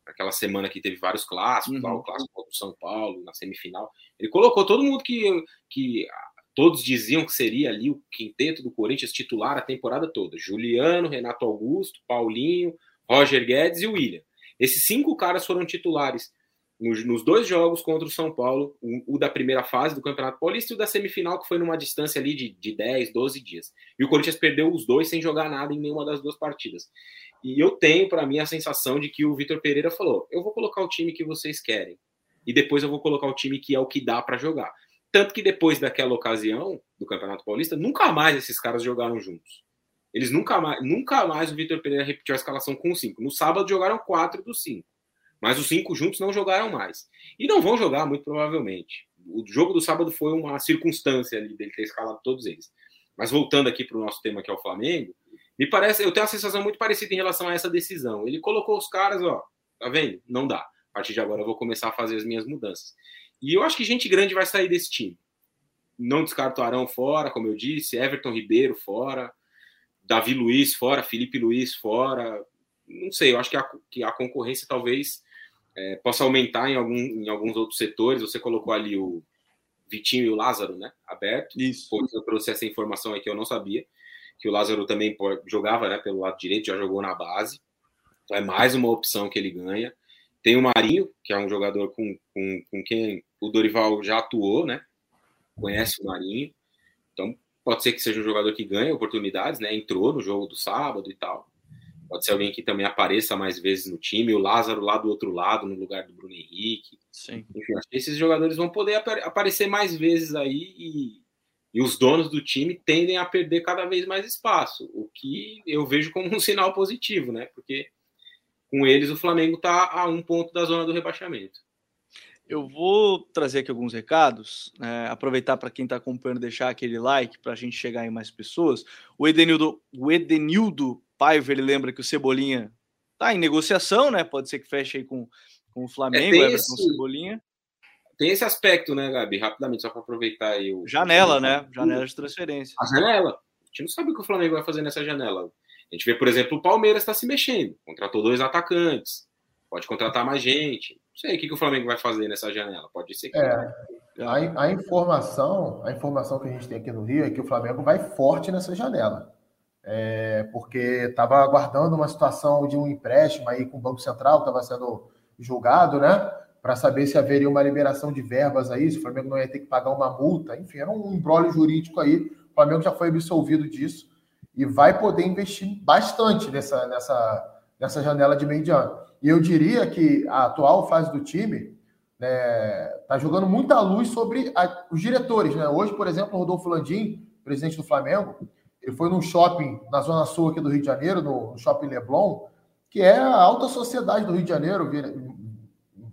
aquela semana que teve vários clássicos, uhum. lá, o clássico contra o São Paulo, na semifinal. Ele colocou todo mundo que, que todos diziam que seria ali o quinteto do Corinthians titular a temporada toda: Juliano, Renato Augusto, Paulinho, Roger Guedes e William. Esses cinco caras foram titulares nos, nos dois jogos contra o São Paulo, o, o, da primeira fase do Campeonato Paulista e o da semifinal, que foi numa distância ali de, de 10, 12 dias. E o Corinthians perdeu os dois sem jogar nada em nenhuma das duas partidas. E eu tenho para mim a sensação de que o Vitor Pereira falou: eu vou colocar o time que vocês querem e depois eu vou colocar o time que é o que dá para jogar. Tanto que depois daquela ocasião do Campeonato Paulista, nunca mais esses caras jogaram juntos. Eles nunca mais, nunca mais o Vitor Pereira repetiu a escalação com cinco. No sábado jogaram quatro dos cinco, mas os cinco juntos não jogaram mais e não vão jogar muito provavelmente. O jogo do sábado foi uma circunstância ali dele ter escalado todos eles. Mas voltando aqui para o nosso tema que é o Flamengo, me parece, eu tenho uma sensação muito parecida em relação a essa decisão. Ele colocou os caras, ó, tá vendo? Não dá. A partir de agora eu vou começar a fazer as minhas mudanças. E eu acho que gente grande vai sair desse time. Não descarto Arão fora, como eu disse, Everton Ribeiro fora, Davi Luiz fora, Felipe Luiz fora. Não sei, eu acho que a, que a concorrência talvez é, possa aumentar em, algum, em alguns outros setores. Você colocou ali o Vitinho e o Lázaro, né? Aberto. Isso. eu trouxe essa informação aqui, eu não sabia que o Lázaro também jogava né, pelo lado direito, já jogou na base. Então é mais uma opção que ele ganha. Tem o Marinho, que é um jogador com, com, com quem o Dorival já atuou, né? Conhece o Marinho. Então pode ser que seja um jogador que ganhe oportunidades, né? Entrou no jogo do sábado e tal. Pode ser alguém que também apareça mais vezes no time. O Lázaro lá do outro lado, no lugar do Bruno Henrique. Sim. Enfim, acho que esses jogadores vão poder aparecer mais vezes aí e e os donos do time tendem a perder cada vez mais espaço, o que eu vejo como um *laughs* sinal positivo, né? Porque com eles o Flamengo está a um ponto da zona do rebaixamento. Eu vou trazer aqui alguns recados, né? aproveitar para quem está acompanhando, deixar aquele like para a gente chegar em mais pessoas. O Edenildo, o Edenildo Paiva, ele lembra que o Cebolinha está em negociação, né? Pode ser que feche aí com, com o Flamengo, é, Everton esse, Cebolinha. Tem esse aspecto, né, Gabi? Rapidamente, só para aproveitar aí o. Janela, né? Janela de transferência. A janela. A gente não sabe o que o Flamengo vai fazer nessa janela. A gente vê, por exemplo, o Palmeiras está se mexendo. Contratou dois atacantes. Pode contratar mais gente. Não sei o que, que o Flamengo vai fazer nessa janela. Pode ser que. É, a, a, informação, a informação que a gente tem aqui no Rio é que o Flamengo vai forte nessa janela. É, porque estava aguardando uma situação de um empréstimo aí com o Banco Central, que estava sendo julgado, né? Para saber se haveria uma liberação de verbas aí, se o Flamengo não ia ter que pagar uma multa, enfim, era um embrólio jurídico aí. O Flamengo já foi absolvido disso e vai poder investir bastante nessa, nessa, nessa janela de meio de ano. E eu diria que a atual fase do time está né, tá jogando muita luz sobre a, os diretores. Né? Hoje, por exemplo, o Rodolfo Landim, presidente do Flamengo, ele foi num shopping na Zona Sul aqui do Rio de Janeiro, no, no Shopping Leblon, que é a alta sociedade do Rio de Janeiro,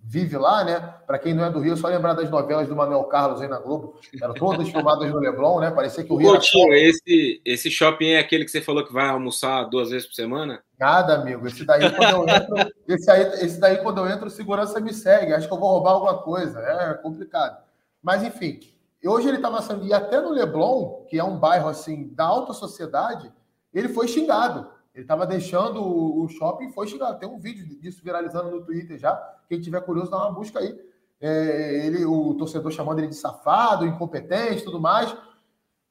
vive lá, né? Para quem não é do Rio, é só lembrar das novelas do Manuel Carlos aí na Globo. Eram todas filmadas no Leblon, né? Parecia que o Rio. Coutinho, era... esse, esse shopping é aquele que você falou que vai almoçar duas vezes por semana? Nada, amigo. Esse daí, quando eu entro, esse, aí, esse daí, quando eu entro, segurança me segue. Acho que eu vou roubar alguma coisa. É complicado. Mas, enfim, hoje ele estava sendo. E até no Leblon, que é um bairro assim da alta sociedade, ele foi xingado. Ele estava deixando o shopping foi xingado. Tem um vídeo disso viralizando no Twitter já. Quem tiver curioso, dá uma busca aí. é, ele, o torcedor chamando ele de safado, incompetente tudo mais.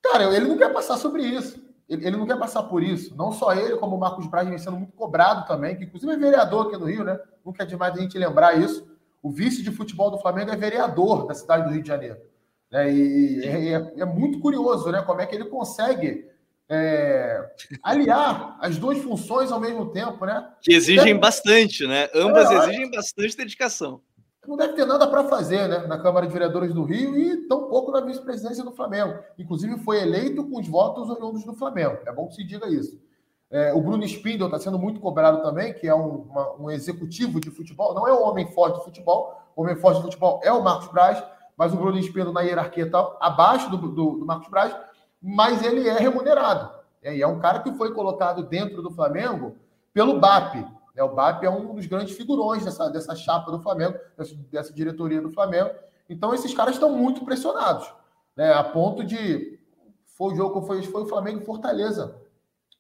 Cara, ele não quer passar sobre isso. Ele, ele não quer passar por isso. Não só ele, como o Marcos Braz vem sendo muito cobrado também, que inclusive é vereador aqui no Rio, né? Nunca é demais a gente lembrar isso. O vice de futebol do Flamengo é vereador da cidade do Rio de Janeiro. Né? E é, é, é muito curioso, né? Como é que ele consegue é, aliar as duas funções ao mesmo tempo, né? Que exigem bastante, né? Ambas é, exigem bastante dedicação. Não deve ter nada para fazer, né? Na Câmara de Vereadores do Rio e tampouco na vice-presidência do Flamengo. Inclusive, foi eleito com os votos oriundos do Flamengo. É bom que se diga isso. É, o Bruno Spindel está sendo muito cobrado também, que é um, uma, um, executivo de futebol, não é o homem forte de futebol. O homem forte de futebol é o Marcos Braz, mas o Bruno Spindel na hierarquia está abaixo do, do, do Marcos Braz mas ele é remunerado. É, e é um cara que foi colocado dentro do Flamengo pelo BAP. Né? O BAP é um dos grandes figurões dessa, dessa chapa do Flamengo, dessa, diretoria do Flamengo. Então, esses caras estão muito pressionados, né? a ponto de. Foi o jogo foi, foi o Flamengo Fortaleza,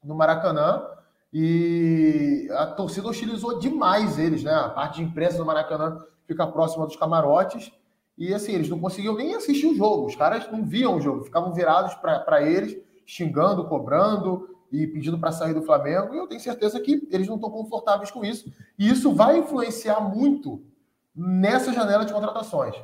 no Maracanã, e a torcida hostilizou demais eles, né? A parte de imprensa do Maracanã fica próxima dos camarotes. E assim, eles não conseguiam nem assistir o jogo. Os caras não viam o jogo, ficavam virados para eles, xingando, cobrando e pedindo para sair do Flamengo. E eu tenho certeza que eles não estão confortáveis com isso. E isso vai influenciar muito nessa janela de contratações.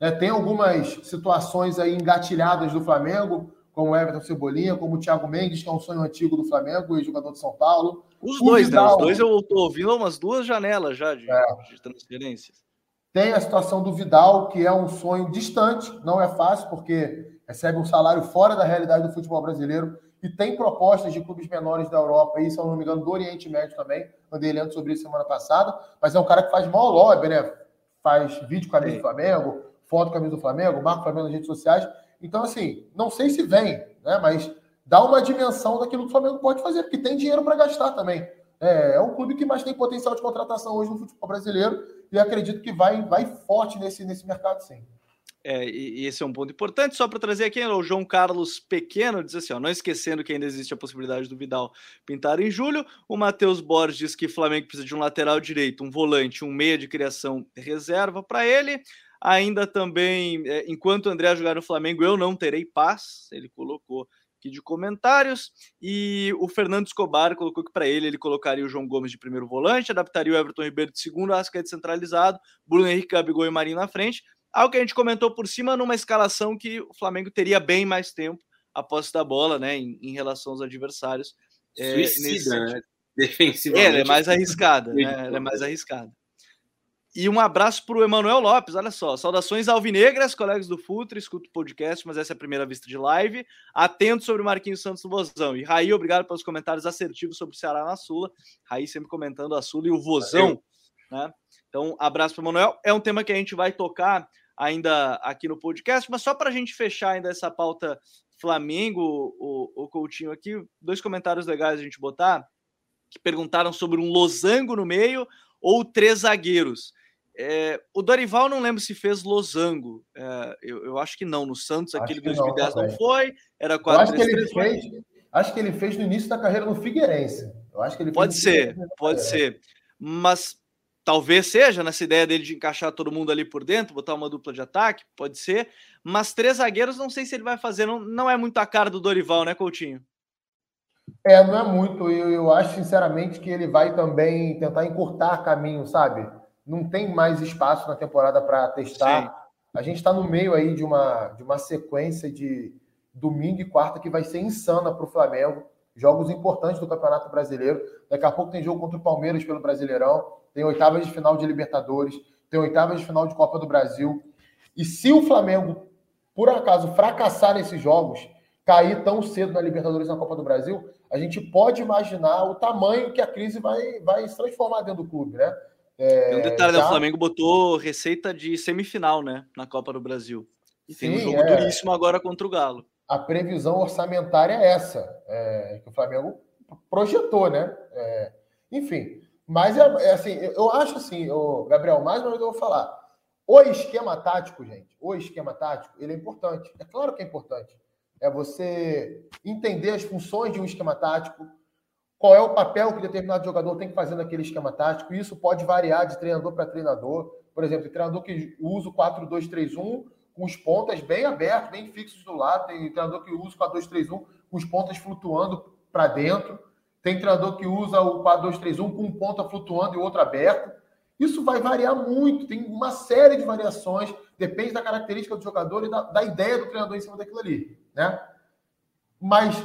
Né? Tem algumas situações aí engatilhadas do Flamengo, como o Everton Cebolinha, como o Thiago Mendes, que é um sonho antigo do Flamengo e jogador de São Paulo. Os o dois, Vidal, né? Os dois eu estou ouvindo umas duas janelas já de, é. de transferências. Tem a situação do Vidal, que é um sonho distante, não é fácil, porque recebe um salário fora da realidade do futebol brasileiro e tem propostas de clubes menores da Europa e, se eu não me engano, do Oriente Médio também. Andei lendo sobre isso semana passada, mas é um cara que faz mal lobby, né? Faz vídeo com a camisa do Flamengo, foto com a camisa do Flamengo, marca o Flamengo nas redes sociais. Então, assim, não sei se vem, né? Mas dá uma dimensão daquilo que o Flamengo pode fazer, porque tem dinheiro para gastar também. É, é um clube que mais tem potencial de contratação hoje no futebol brasileiro e acredito que vai, vai forte nesse, nesse mercado, sim. É, e, esse é um ponto importante, só para trazer aqui, o João Carlos Pequeno diz assim: ó, não esquecendo que ainda existe a possibilidade do Vidal pintar em julho. O Matheus Borges diz que o Flamengo precisa de um lateral direito, um volante, um meia de criação reserva para ele. Ainda também, é, enquanto o André jogar no Flamengo, eu não terei paz. Ele colocou aqui de comentários. E o Fernando Escobar colocou que para ele ele colocaria o João Gomes de primeiro volante, adaptaria o Everton Ribeiro de segundo, Asca centralizado, Bruno Henrique, Gabigol e Marinho na frente. Algo que a gente comentou por cima numa escalação que o Flamengo teria bem mais tempo a posse da bola, né, em, em relação aos adversários. É, Suicida, nesse... né? Defensivamente. É, ela é mais arriscada, *laughs* né? Ela é mais arriscada. E um abraço para o Emanuel Lopes, olha só. Saudações alvinegras, colegas do Futre, escuto o podcast, mas essa é a primeira vista de live. Atento sobre o Marquinhos Santos do Vozão. E Raí, obrigado pelos comentários assertivos sobre o Ceará na Sula. Raí sempre comentando a Sula e o Vozão. Né? Então, abraço para o Emanuel. É um tema que a gente vai tocar ainda aqui no podcast, mas só para a gente fechar ainda essa pauta Flamengo, o, o Coutinho aqui, dois comentários legais a gente botar, que perguntaram sobre um losango no meio ou três zagueiros. É, o Dorival não lembro se fez losango. É, eu, eu, acho que não. No Santos, aquele 2010 não, não foi. Era 4 acho, 3, que ele 3, fez, acho que ele fez no início da carreira no Figueirense. Eu acho que ele pode ser, pode ser. Mas talvez seja nessa ideia dele de encaixar todo mundo ali por dentro, botar uma dupla de ataque, pode ser. Mas três zagueiros, não sei se ele vai fazer. Não, não é muito a cara do Dorival, né, Coutinho? É, não é muito. Eu, eu acho, sinceramente, que ele vai também tentar encurtar caminho, sabe? Não tem mais espaço na temporada para testar. Sim. A gente está no meio aí de uma, de uma sequência de domingo e quarta que vai ser insana para o Flamengo. Jogos importantes do Campeonato Brasileiro. Daqui a pouco tem jogo contra o Palmeiras pelo Brasileirão. Tem oitavas de final de Libertadores. Tem oitavas de final de Copa do Brasil. E se o Flamengo, por acaso, fracassar nesses jogos, cair tão cedo na Libertadores e na Copa do Brasil, a gente pode imaginar o tamanho que a crise vai, vai se transformar dentro do clube, né? É, um detalhe, né? o Flamengo botou receita de semifinal, né? Na Copa do Brasil. E Sim, tem um jogo é... duríssimo agora contra o Galo. A previsão orçamentária é essa, é, que o Flamengo projetou, né? É, enfim, mas é, é, assim, eu acho assim, Gabriel, mais uma vez eu vou falar. O esquema tático, gente, o esquema tático, ele é importante. É claro que é importante. É você entender as funções de um esquema tático, qual é o papel que determinado jogador tem que fazer naquele esquema tático. Isso pode variar de treinador para treinador. Por exemplo, treinador que usa o 4-2-3-1 com os pontas bem abertos, bem fixos do lado. Tem treinador que usa o 4-2-3-1 com os pontas flutuando para dentro. Tem treinador que usa o 4-2-3-1 com um ponta flutuando e outro aberto. Isso vai variar muito, tem uma série de variações, depende da característica do jogador e da, da ideia do treinador em cima daquilo ali. Né? Mas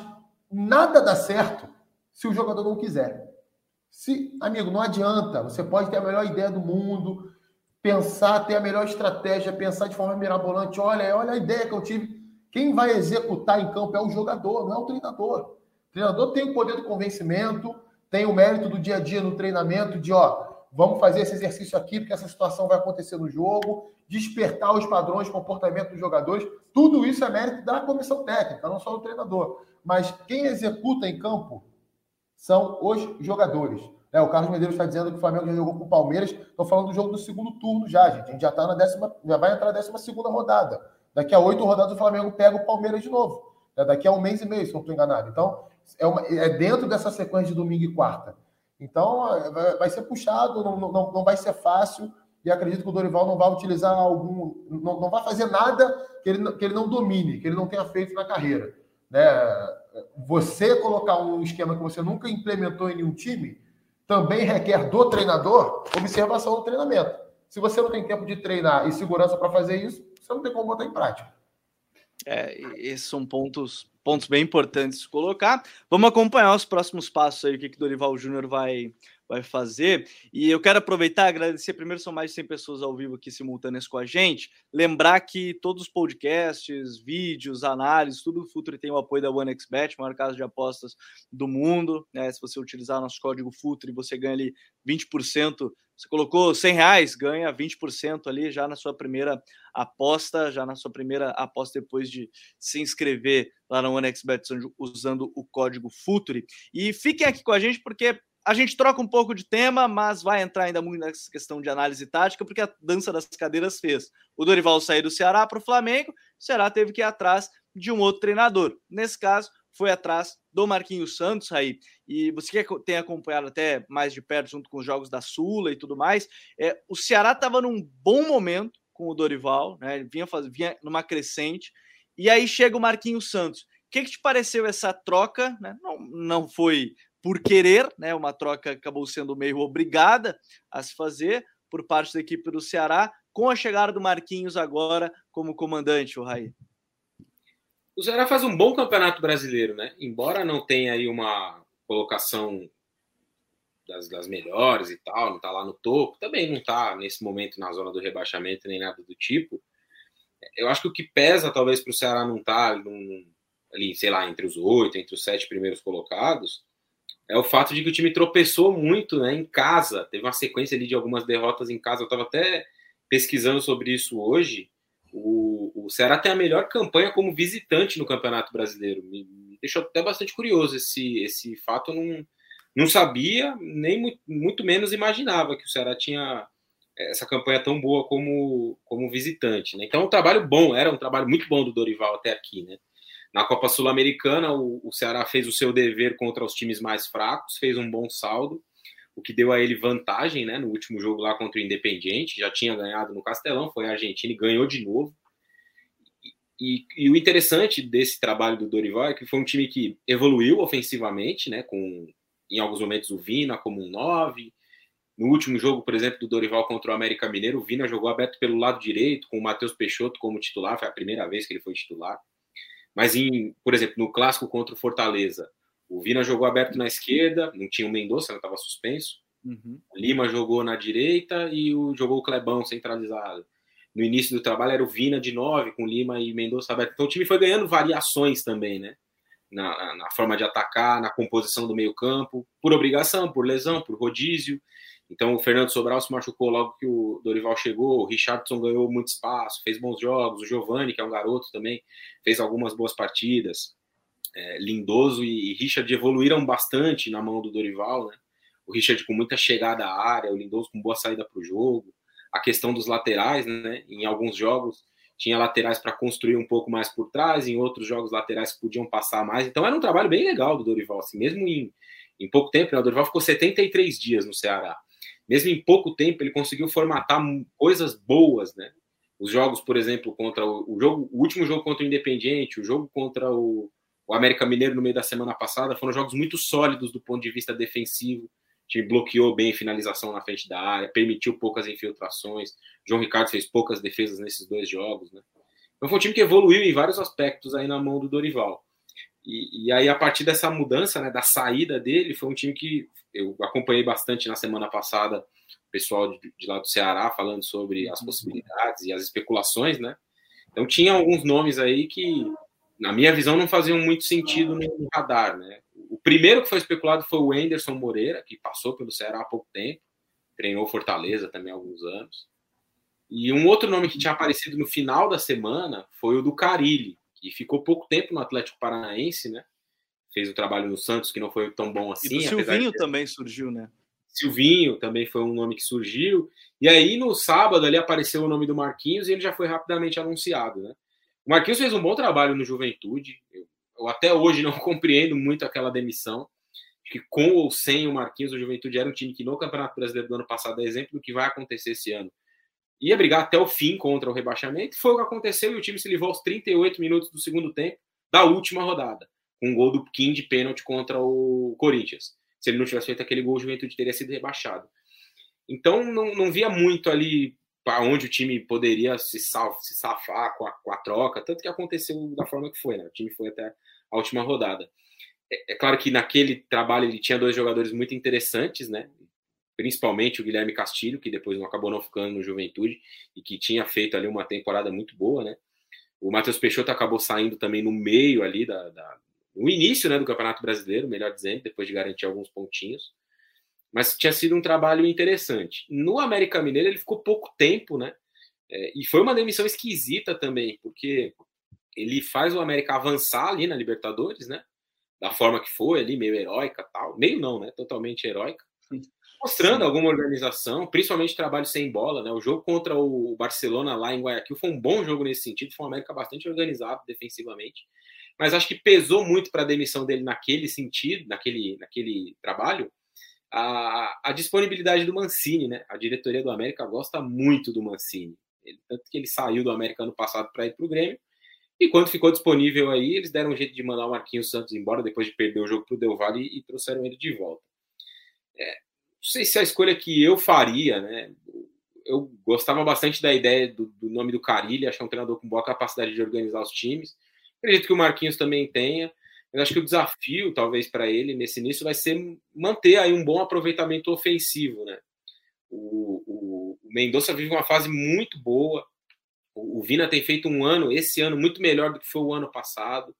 nada dá certo se o jogador não quiser. Se, amigo, não adianta. Você pode ter a melhor ideia do mundo, pensar, ter a melhor estratégia, pensar de forma mirabolante. Olha, olha a ideia que eu tive. Quem vai executar em campo é o jogador, não é o treinador. O treinador tem o poder do convencimento, tem o mérito do dia a dia no treinamento, de ó, vamos fazer esse exercício aqui, porque essa situação vai acontecer no jogo, despertar os padrões de comportamento dos jogadores. Tudo isso é mérito da comissão técnica, não só do treinador. Mas quem executa em campo são os jogadores. É, o Carlos Medeiros está dizendo que o Flamengo já jogou com o Palmeiras. Estou falando do jogo do segundo turno já, gente. A gente já está na décima, já vai entrar na décima segunda rodada. Daqui a oito rodadas o Flamengo pega o Palmeiras de novo. É daqui a um mês e meio, se não estou enganado. Então, é, uma, é dentro dessa sequência de domingo e quarta. Então, vai ser puxado, não, não, não vai ser fácil, e acredito que o Dorival não vai utilizar algum. Não, não vai fazer nada que ele, que ele não domine, que ele não tenha feito na carreira. Né? Você colocar um esquema que você nunca implementou em nenhum time também requer do treinador observação do treinamento. Se você não tem tempo de treinar e segurança para fazer isso, você não tem como botar em prática. É, esses são pontos pontos bem importantes de colocar. Vamos acompanhar os próximos passos aí, o que, que Dorival Júnior vai, vai fazer. E eu quero aproveitar agradecer. Primeiro, são mais de 100 pessoas ao vivo aqui simultâneas com a gente. Lembrar que todos os podcasts, vídeos, análises, tudo o Futre tem o apoio da OneXBet, maior casa de apostas do mundo. Né? Se você utilizar nosso código Futre, você ganha ali 20%. Você colocou 100 reais, ganha 20% ali já na sua primeira aposta, já na sua primeira aposta depois de se inscrever lá na OneXBet usando o código Futre. E fiquem aqui com a gente porque a gente troca um pouco de tema, mas vai entrar ainda muito nessa questão de análise tática, porque a dança das cadeiras fez. O Dorival sair do Ceará para o Flamengo, o Ceará teve que ir atrás de um outro treinador. Nesse caso, foi atrás do Marquinhos Santos aí. E você que tem acompanhado até mais de perto, junto com os jogos da Sula e tudo mais, é, o Ceará estava num bom momento com o Dorival, né? Ele vinha, faz, vinha numa crescente, e aí chega o Marquinhos Santos. O que, que te pareceu essa troca? Né? Não, não foi por querer, né? Uma troca acabou sendo meio obrigada a se fazer por parte da equipe do Ceará, com a chegada do Marquinhos agora como comandante, o Raí. O Ceará faz um bom campeonato brasileiro, né? Embora não tenha aí uma colocação das, das melhores e tal, não tá lá no topo, também não tá nesse momento na zona do rebaixamento nem nada do tipo. Eu acho que o que pesa talvez para o Ceará não estar tá ali, sei lá, entre os oito, entre os sete primeiros colocados, é o fato de que o time tropeçou muito né, em casa. Teve uma sequência ali de algumas derrotas em casa. Eu estava até pesquisando sobre isso hoje. O, o Ceará tem a melhor campanha como visitante no Campeonato Brasileiro. Me, me deixou até bastante curioso esse, esse fato. Eu não, não sabia, nem muito, muito menos imaginava que o Ceará tinha essa campanha tão boa como, como visitante. Né? Então, um trabalho bom, era um trabalho muito bom do Dorival até aqui. Né? Na Copa Sul-Americana, o, o Ceará fez o seu dever contra os times mais fracos, fez um bom saldo, o que deu a ele vantagem né, no último jogo lá contra o Independiente. Já tinha ganhado no Castelão, foi a Argentina e ganhou de novo. E, e, o interessante desse trabalho do Dorival é que foi um time que evoluiu ofensivamente, né, com em alguns momentos o Vina como um 9. No último jogo, por exemplo, do Dorival contra o América Mineiro, o Vina jogou aberto pelo lado direito, com o Matheus Peixoto como titular, foi a primeira vez que ele foi titular. Mas, em, por exemplo, no clássico contra o Fortaleza, o Vina jogou aberto na esquerda, não tinha o Mendonça, não estava suspenso. Uhum. Lima jogou na direita e o, jogou o Clebão centralizado. No início do trabalho era o Vina de 9, com Lima e Mendonça aberto. Então o time foi ganhando variações também, né? Na, na forma de atacar, na composição do meio-campo, por obrigação, por lesão, por rodízio. Então o Fernando Sobral se machucou logo que o Dorival chegou, o Richardson ganhou muito espaço, fez bons jogos, o Giovani, que é um garoto também, fez algumas boas partidas. É, Lindoso e Richard evoluíram bastante na mão do Dorival, né? O Richard com muita chegada à área, o Lindoso com boa saída para o jogo. A questão dos laterais, né? Em alguns jogos tinha laterais para construir um pouco mais por trás, em outros jogos laterais podiam passar mais. Então era um trabalho bem legal do Dorival, assim, mesmo em, em pouco tempo, né, o Dorival ficou 73 dias no Ceará. Mesmo em pouco tempo, ele conseguiu formatar coisas boas, né? Os jogos, por exemplo, contra o, o jogo, o último jogo contra o Independiente, o jogo contra o, o América Mineiro no meio da semana passada, foram jogos muito sólidos do ponto de vista defensivo. O time bloqueou bem finalização na frente da área, permitiu poucas infiltrações. João Ricardo fez poucas defesas nesses dois jogos, né? Então foi um time que evoluiu em vários aspectos aí na mão do Dorival. E, e, aí, a partir dessa mudança, né, da saída dele, foi um time que eu acompanhei bastante na semana passada, o pessoal de, de lá do Ceará falando sobre as possibilidades e as especulações, né? Então, tinha alguns nomes aí que, na minha visão, não faziam muito sentido no radar, né? O primeiro que foi especulado foi o Anderson Moreira, que passou pelo Ceará há pouco tempo, treinou Fortaleza também há alguns anos. E um outro nome que tinha aparecido no final da semana foi o do Carilli, que ficou pouco tempo no Atlético Paranaense, né? Fez o trabalho no Santos, que não foi tão bom assim. E o Silvinho de... também surgiu, né? Silvinho também foi um nome que surgiu. E aí, no sábado, ali apareceu o nome do Marquinhos e ele já foi rapidamente anunciado, né? O Marquinhos fez um bom trabalho no Juventude. Eu, eu até hoje não *laughs* compreendo muito aquela demissão. Que com ou sem o Marquinhos, o Juventude era um time que no Campeonato Brasileiro do ano passado é exemplo do que vai acontecer esse ano ia brigar até o fim contra o rebaixamento. Foi o que aconteceu e o time se livrou aos 38 minutos do segundo tempo da última rodada, com um gol do Kim de pênalti contra o Corinthians. Se ele não tivesse feito aquele gol, o Juventude teria sido rebaixado. Então não, não via muito ali para onde o time poderia se, sal, se safar com a, com a, troca, tanto que aconteceu da forma que foi, né? O time foi até a última rodada. É, é claro que naquele trabalho ele tinha dois jogadores muito interessantes, né? Principalmente o Guilherme Castilho, que depois não acabou não ficando no Juventude e que tinha feito ali uma temporada muito boa, né? O Matheus Peixoto acabou saindo também no meio ali da, da no início, né, do Campeonato Brasileiro, melhor dizendo, depois de garantir alguns pontinhos. Mas tinha sido um trabalho interessante. No América Mineiro ele ficou pouco tempo, né? É, e foi uma demissão esquisita também, porque ele faz o América avançar ali na Libertadores, né? Da forma que foi ali, meio heróica tal. Meio não, né? Totalmente heróica mostrando alguma organização, principalmente trabalho sem bola, né? O jogo contra o Barcelona lá em Guayaquil foi um bom jogo nesse sentido, foi um América bastante organizado defensivamente, mas acho que pesou muito para a demissão dele naquele sentido, naquele, naquele trabalho, a, a, disponibilidade do Mancini, né? A diretoria do América gosta muito do Mancini, ele, tanto que ele saiu do América ano passado para ir para o Grêmio. E quando ficou disponível aí, eles deram um jeito de mandar o Marquinhos Santos embora depois de perder o jogo para o Del Valle e, e trouxeram ele de volta. É, não sei se é a escolha que eu faria, né? Eu gostava bastante da ideia do, do nome do Carilli, é um treinador com boa capacidade de organizar os times. Acredito que o Marquinhos também tenha, mas acho que o desafio, talvez, para ele nesse início vai ser manter aí um bom aproveitamento ofensivo, né? O, o, o Mendonça vive uma fase muito boa. O, o Vina tem feito um ano, esse ano, muito melhor do que foi o ano passado.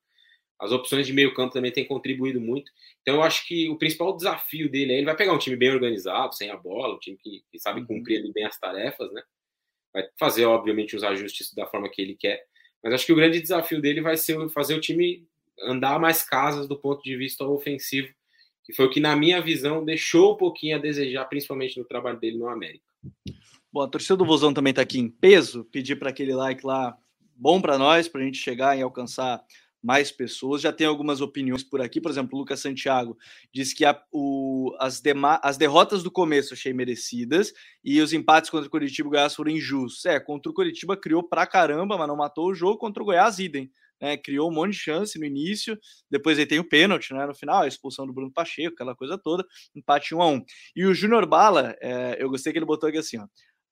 As opções de meio campo também têm contribuído muito. Então, eu acho que o principal desafio dele é ele vai pegar um time bem organizado, sem a bola, um time que, que sabe uhum. cumprir bem as tarefas, né? Vai fazer, obviamente, os ajustes da forma que ele quer. Mas acho que o grande desafio dele vai ser fazer o time andar mais casas do ponto de vista ofensivo, que foi o que, na minha visão, deixou um pouquinho a desejar, principalmente no trabalho dele no América. Bom, a torcida do Vozão também está aqui em peso. Pedir para aquele like lá bom para nós, para a gente chegar e alcançar mais pessoas. Já tem algumas opiniões por aqui, por exemplo, o Lucas Santiago diz que a, o, as, as derrotas do começo achei merecidas e os empates contra o Curitiba e o Goiás foram injustos. É, contra o Curitiba criou pra caramba, mas não matou o jogo. Contra o Goiás, idem. Né, criou um monte de chance no início, depois aí tem o pênalti né, no final, a expulsão do Bruno Pacheco, aquela coisa toda, empate 1 a 1 E o Júnior Bala, é, eu gostei que ele botou aqui assim, ó,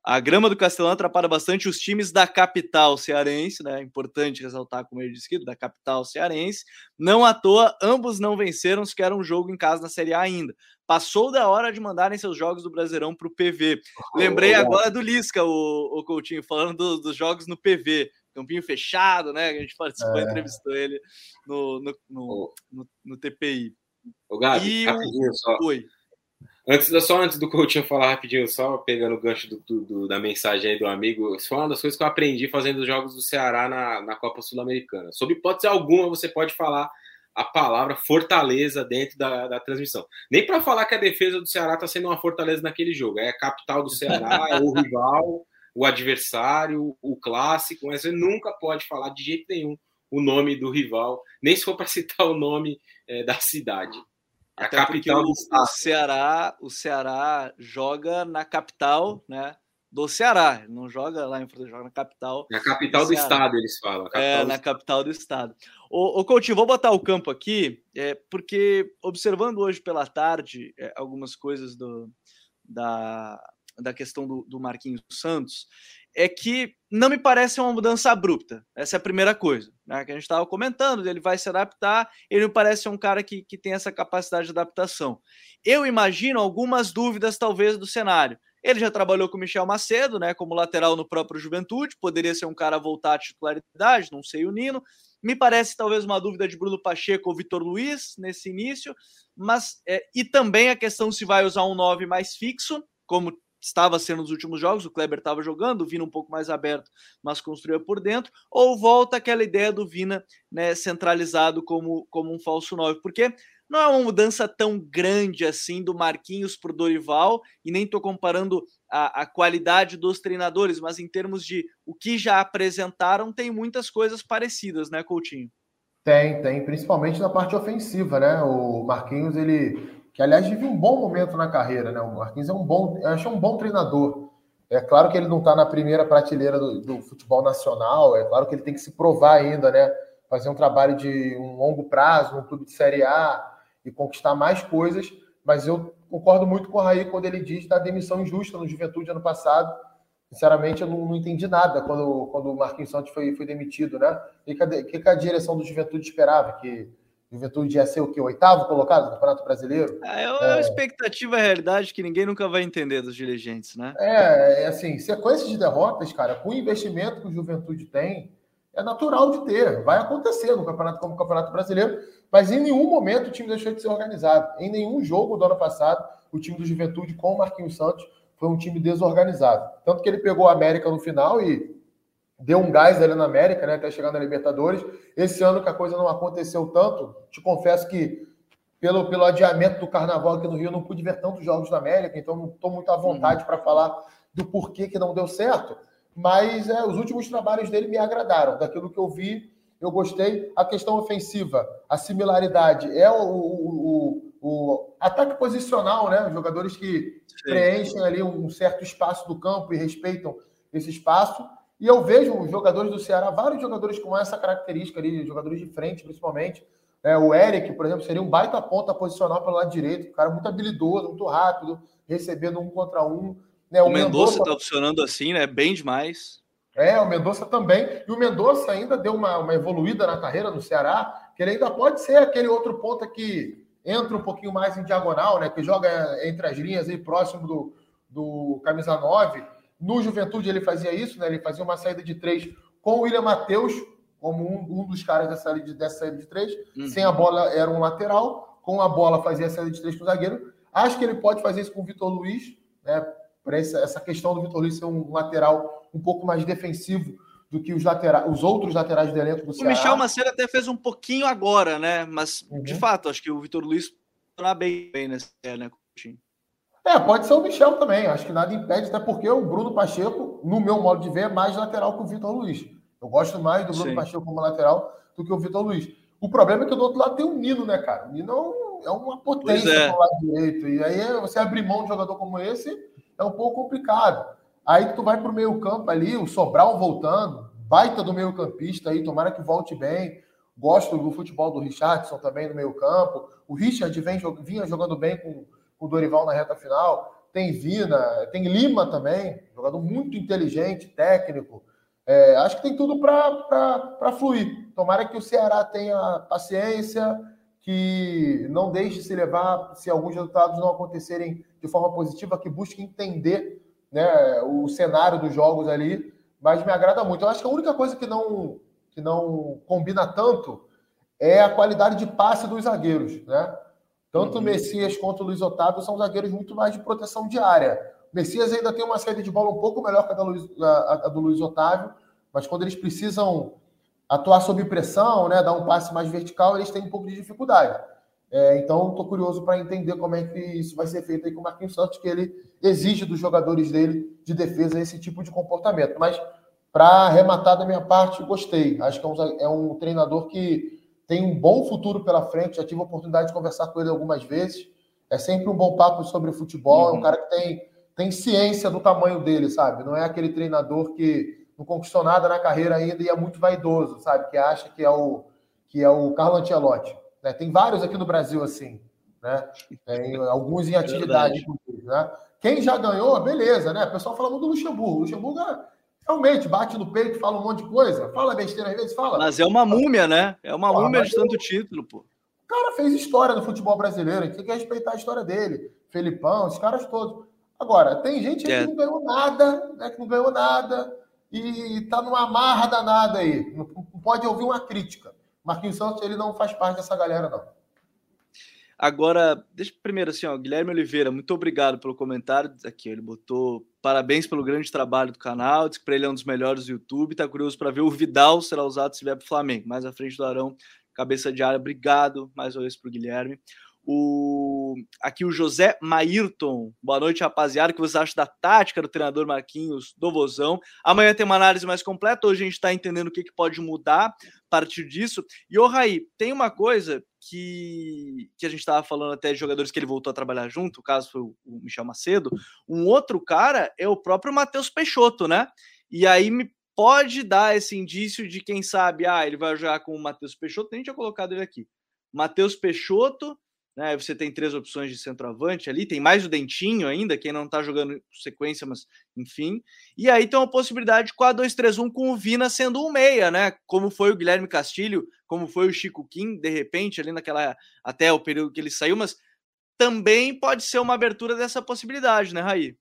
a grama do Castelão atrapalha bastante os times da capital cearense, né? É importante ressaltar, como ele disse, da capital cearense. Não à toa, ambos não venceram sequer um jogo em casa na Série A ainda. Passou da hora de mandarem seus jogos do Brasileirão para o PV. Lembrei agora do Lisca, o, o Coutinho, falando do, dos jogos no PV. Campinho fechado, né? A gente participou, é. entrevistou ele no, no, no, no, no TPI. O Gabi, e rapidinho só. Oi. Antes, só antes do Coutinho falar rapidinho, só pegando o gancho do, do, da mensagem aí do amigo, isso foi uma das coisas que eu aprendi fazendo os jogos do Ceará na, na Copa Sul-Americana. Sob hipótese alguma, você pode falar a palavra fortaleza dentro da, da transmissão. Nem para falar que a defesa do Ceará está sendo uma fortaleza naquele jogo. É a capital do Ceará, é o rival, o adversário, o clássico, mas você nunca pode falar de jeito nenhum o nome do rival, nem se for para citar o nome é, da cidade. A Até capital do estado. O Ceará, o Ceará joga na capital, né? Do Ceará, não joga lá em Fortaleza, joga na capital. Na capital do, do estado, eles falam. É, na capital do estado. Ô, ô Coutinho, vou botar o campo aqui, é, porque observando hoje pela tarde é, algumas coisas do, da, da questão do, do Marquinhos Santos, é que não me parece uma mudança abrupta. Essa é a primeira coisa. Né, que a gente estava comentando, ele vai se adaptar, ele me parece um cara que, que tem essa capacidade de adaptação. Eu imagino algumas dúvidas, talvez, do cenário. Ele já trabalhou com Michel Macedo, né, como lateral no próprio Juventude, poderia ser um cara a voltar à titularidade, não sei o Nino. Me parece talvez uma dúvida de Bruno Pacheco ou Vitor Luiz nesse início, mas é, e também a questão se vai usar um 9 mais fixo, como estava sendo nos últimos jogos, o Kleber estava jogando, o Vina um pouco mais aberto, mas construía por dentro, ou volta aquela ideia do Vina né, centralizado como, como um falso 9, porque não é uma mudança tão grande assim do Marquinhos para o Dorival, e nem estou comparando a, a, qualidade dos treinadores, mas em termos de o que já apresentaram, tem muitas coisas parecidas, né, Coutinho? Tem, tem, principalmente na parte ofensiva, né? O Marquinhos, ele que aliás vive um bom momento na carreira, né? O Marquinhos é um bom, eu acho um bom treinador. É claro que ele não está na primeira prateleira do, do, futebol nacional, é claro que ele tem que se provar ainda, né? Fazer um trabalho de um longo prazo, um clube de Série A e conquistar mais coisas, mas eu concordo muito com o Raí quando ele diz da demissão injusta no Juventude ano passado. Sinceramente, eu não, não entendi nada quando, quando o Marquinhos Santos foi, foi demitido, né? O que, que, a direção do Juventude esperava? Que Juventude ia ser o que? Oitavo colocado no Campeonato Brasileiro? Ah, é uma é... expectativa e realidade que ninguém nunca vai entender dos dirigentes, né? É, é assim, sequência de derrotas, cara, com o investimento que o Juventude tem, é natural de ter. Vai acontecer no campeonato como o Campeonato Brasileiro, mas em nenhum momento o time deixou de ser organizado. Em nenhum jogo do ano passado, o time do Juventude com o Marquinhos Santos foi um time desorganizado. Tanto que ele pegou a América no final e deu um gás ali na América, né, até chegar na Libertadores. Esse ano que a coisa não aconteceu tanto, te confesso que pelo, pelo adiamento do Carnaval aqui no Rio, eu não pude ver tantos jogos da América, então não estou muito à vontade uhum. para falar do porquê que não deu certo. Mas é, os últimos trabalhos dele me agradaram. Daquilo que eu vi, eu gostei. A questão ofensiva, a similaridade é o, o, o, o ataque posicional, né? Jogadores que Sim. preenchem ali um certo espaço do campo e respeitam esse espaço. E eu vejo os jogadores do Ceará, vários jogadores com essa característica ali, jogadores de frente, principalmente. É, o Eric, por exemplo, seria um baita ponta posicional pelo lado direito, um cara muito habilidoso, muito rápido, recebendo um contra um. Né? O, o Mendonça está funcionando assim, né? Bem demais. É, o Mendonça também. E o Mendonça ainda deu uma, uma evoluída na carreira no Ceará, que ele ainda pode ser aquele outro ponta que entra um pouquinho mais em diagonal, né? Que joga entre as linhas aí próximo do, do camisa 9 no Juventude ele fazia isso, né? Ele fazia uma saída de três com o William Matheus como um, um dos caras dessa saída de, dessa saída de três. Uhum. Sem a bola era um lateral, com a bola fazia a saída de três com o zagueiro. Acho que ele pode fazer isso com o Vitor Luiz, né? Para essa, essa questão do Vitor Luiz ser um lateral um pouco mais defensivo do que os, laterais, os outros laterais do elenco do Ceará. O Michel Macedo até fez um pouquinho agora, né? Mas, uhum. de fato, acho que o Vitor Luiz está bem, bem nesse né, Coutinho? É, pode ser o Michel também. Acho que nada impede, até porque o Bruno Pacheco, no meu modo de ver, é mais lateral que o Vitor Luiz. Eu gosto mais do Bruno Sim. Pacheco como lateral do que o Vitor Luiz. O problema é que do outro lado tem o Nino, né, cara? O Nino é, é uma potência é. lado direito. E aí você abrir mão de um jogador como esse é um pouco complicado. Aí tu vai para o meio campo ali, o Sobral voltando, baita do meio campista aí, tomara que volte bem. Gosto do futebol do Richardson também no meio campo. O Richard vem, vinha jogando bem com o Dorival na reta final. Tem Vina, tem Lima também, jogador muito inteligente, técnico. É, acho que tem tudo para fluir. Tomara que o Ceará tenha paciência, que não deixe se levar se alguns resultados não acontecerem de forma positiva, que busque entender né, o cenário dos jogos ali. Mas me agrada muito. Eu acho que a única coisa que não, que não combina tanto é a qualidade de passe dos zagueiros. Né? Tanto uhum. o Messias quanto o Luiz Otávio são zagueiros muito mais de proteção de área. O Messias ainda tem uma saída de bola um pouco melhor que a, Luiz, a, a do Luiz Otávio, mas quando eles precisam atuar sob pressão, né, dar um passe mais vertical, eles têm um pouco de dificuldade. É, então, estou curioso para entender como é que isso vai ser feito aí com o Marquinhos Santos, que ele exige dos jogadores dele de defesa esse tipo de comportamento. Mas, para arrematar da minha parte, gostei. Acho que é um, é um treinador que tem um bom futuro pela frente. Já tive a oportunidade de conversar com ele algumas vezes. É sempre um bom papo sobre futebol. Uhum. É um uhum. cara que tem, tem ciência do tamanho dele, sabe? Não é aquele treinador que não conquistou nada na carreira ainda e é muito vaidoso, sabe? Que acha que é o, que é o Carlo Ancelotti. Né? Tem vários aqui no Brasil assim. Né? Tem alguns em atividade, né? Quem já ganhou, beleza, né? O pessoal fala muito do Luxemburgo. O Luxemburgo é realmente bate no peito, fala um monte de coisa, fala besteira às vezes, fala. Mas é uma múmia, né? É uma Porra, múmia de tanto eu... título, pô. O cara fez história no futebol brasileiro, a gente tem que respeitar a história dele. Felipão, os caras todos. Agora, tem gente é. que não ganhou nada, né? Que não ganhou nada e tá numa marra danada aí. Não pode ouvir uma crítica. Marquinhos Santos, ele não faz parte dessa galera, não. Agora, deixa primeiro assim, ó, Guilherme Oliveira, muito obrigado pelo comentário. Aqui, ele botou parabéns pelo grande trabalho do canal, diz que para ele é um dos melhores do YouTube, tá curioso para ver o Vidal será usado se vier para o Flamengo. Mais à frente do Arão, cabeça de área, obrigado mais uma vez para o Guilherme. O... Aqui o José Maírton. Boa noite, rapaziada. O que você acha da tática do treinador Marquinhos do Vozão? Amanhã tem uma análise mais completa. Hoje a gente está entendendo o que, que pode mudar a partir disso. E, ô Raí, tem uma coisa que, que a gente estava falando até de jogadores que ele voltou a trabalhar junto, o caso foi o, Michel Macedo. Um outro cara é o próprio Matheus Peixoto, né? E aí me pode dar esse indício de quem sabe, ah, ele vai jogar com o Matheus Peixoto. Nem tinha colocado ele aqui. Matheus Peixoto né? Você tem três opções de centroavante ali, tem mais o Dentinho ainda, quem não tá jogando sequência, mas enfim. E aí tem uma possibilidade de 4-2-3-1 com o Vina sendo um meia, né? Como foi o Guilherme Castilho, como foi o Chico Kim, de repente, ali naquela até o período que ele saiu, mas também pode ser uma abertura dessa possibilidade, né, Raí?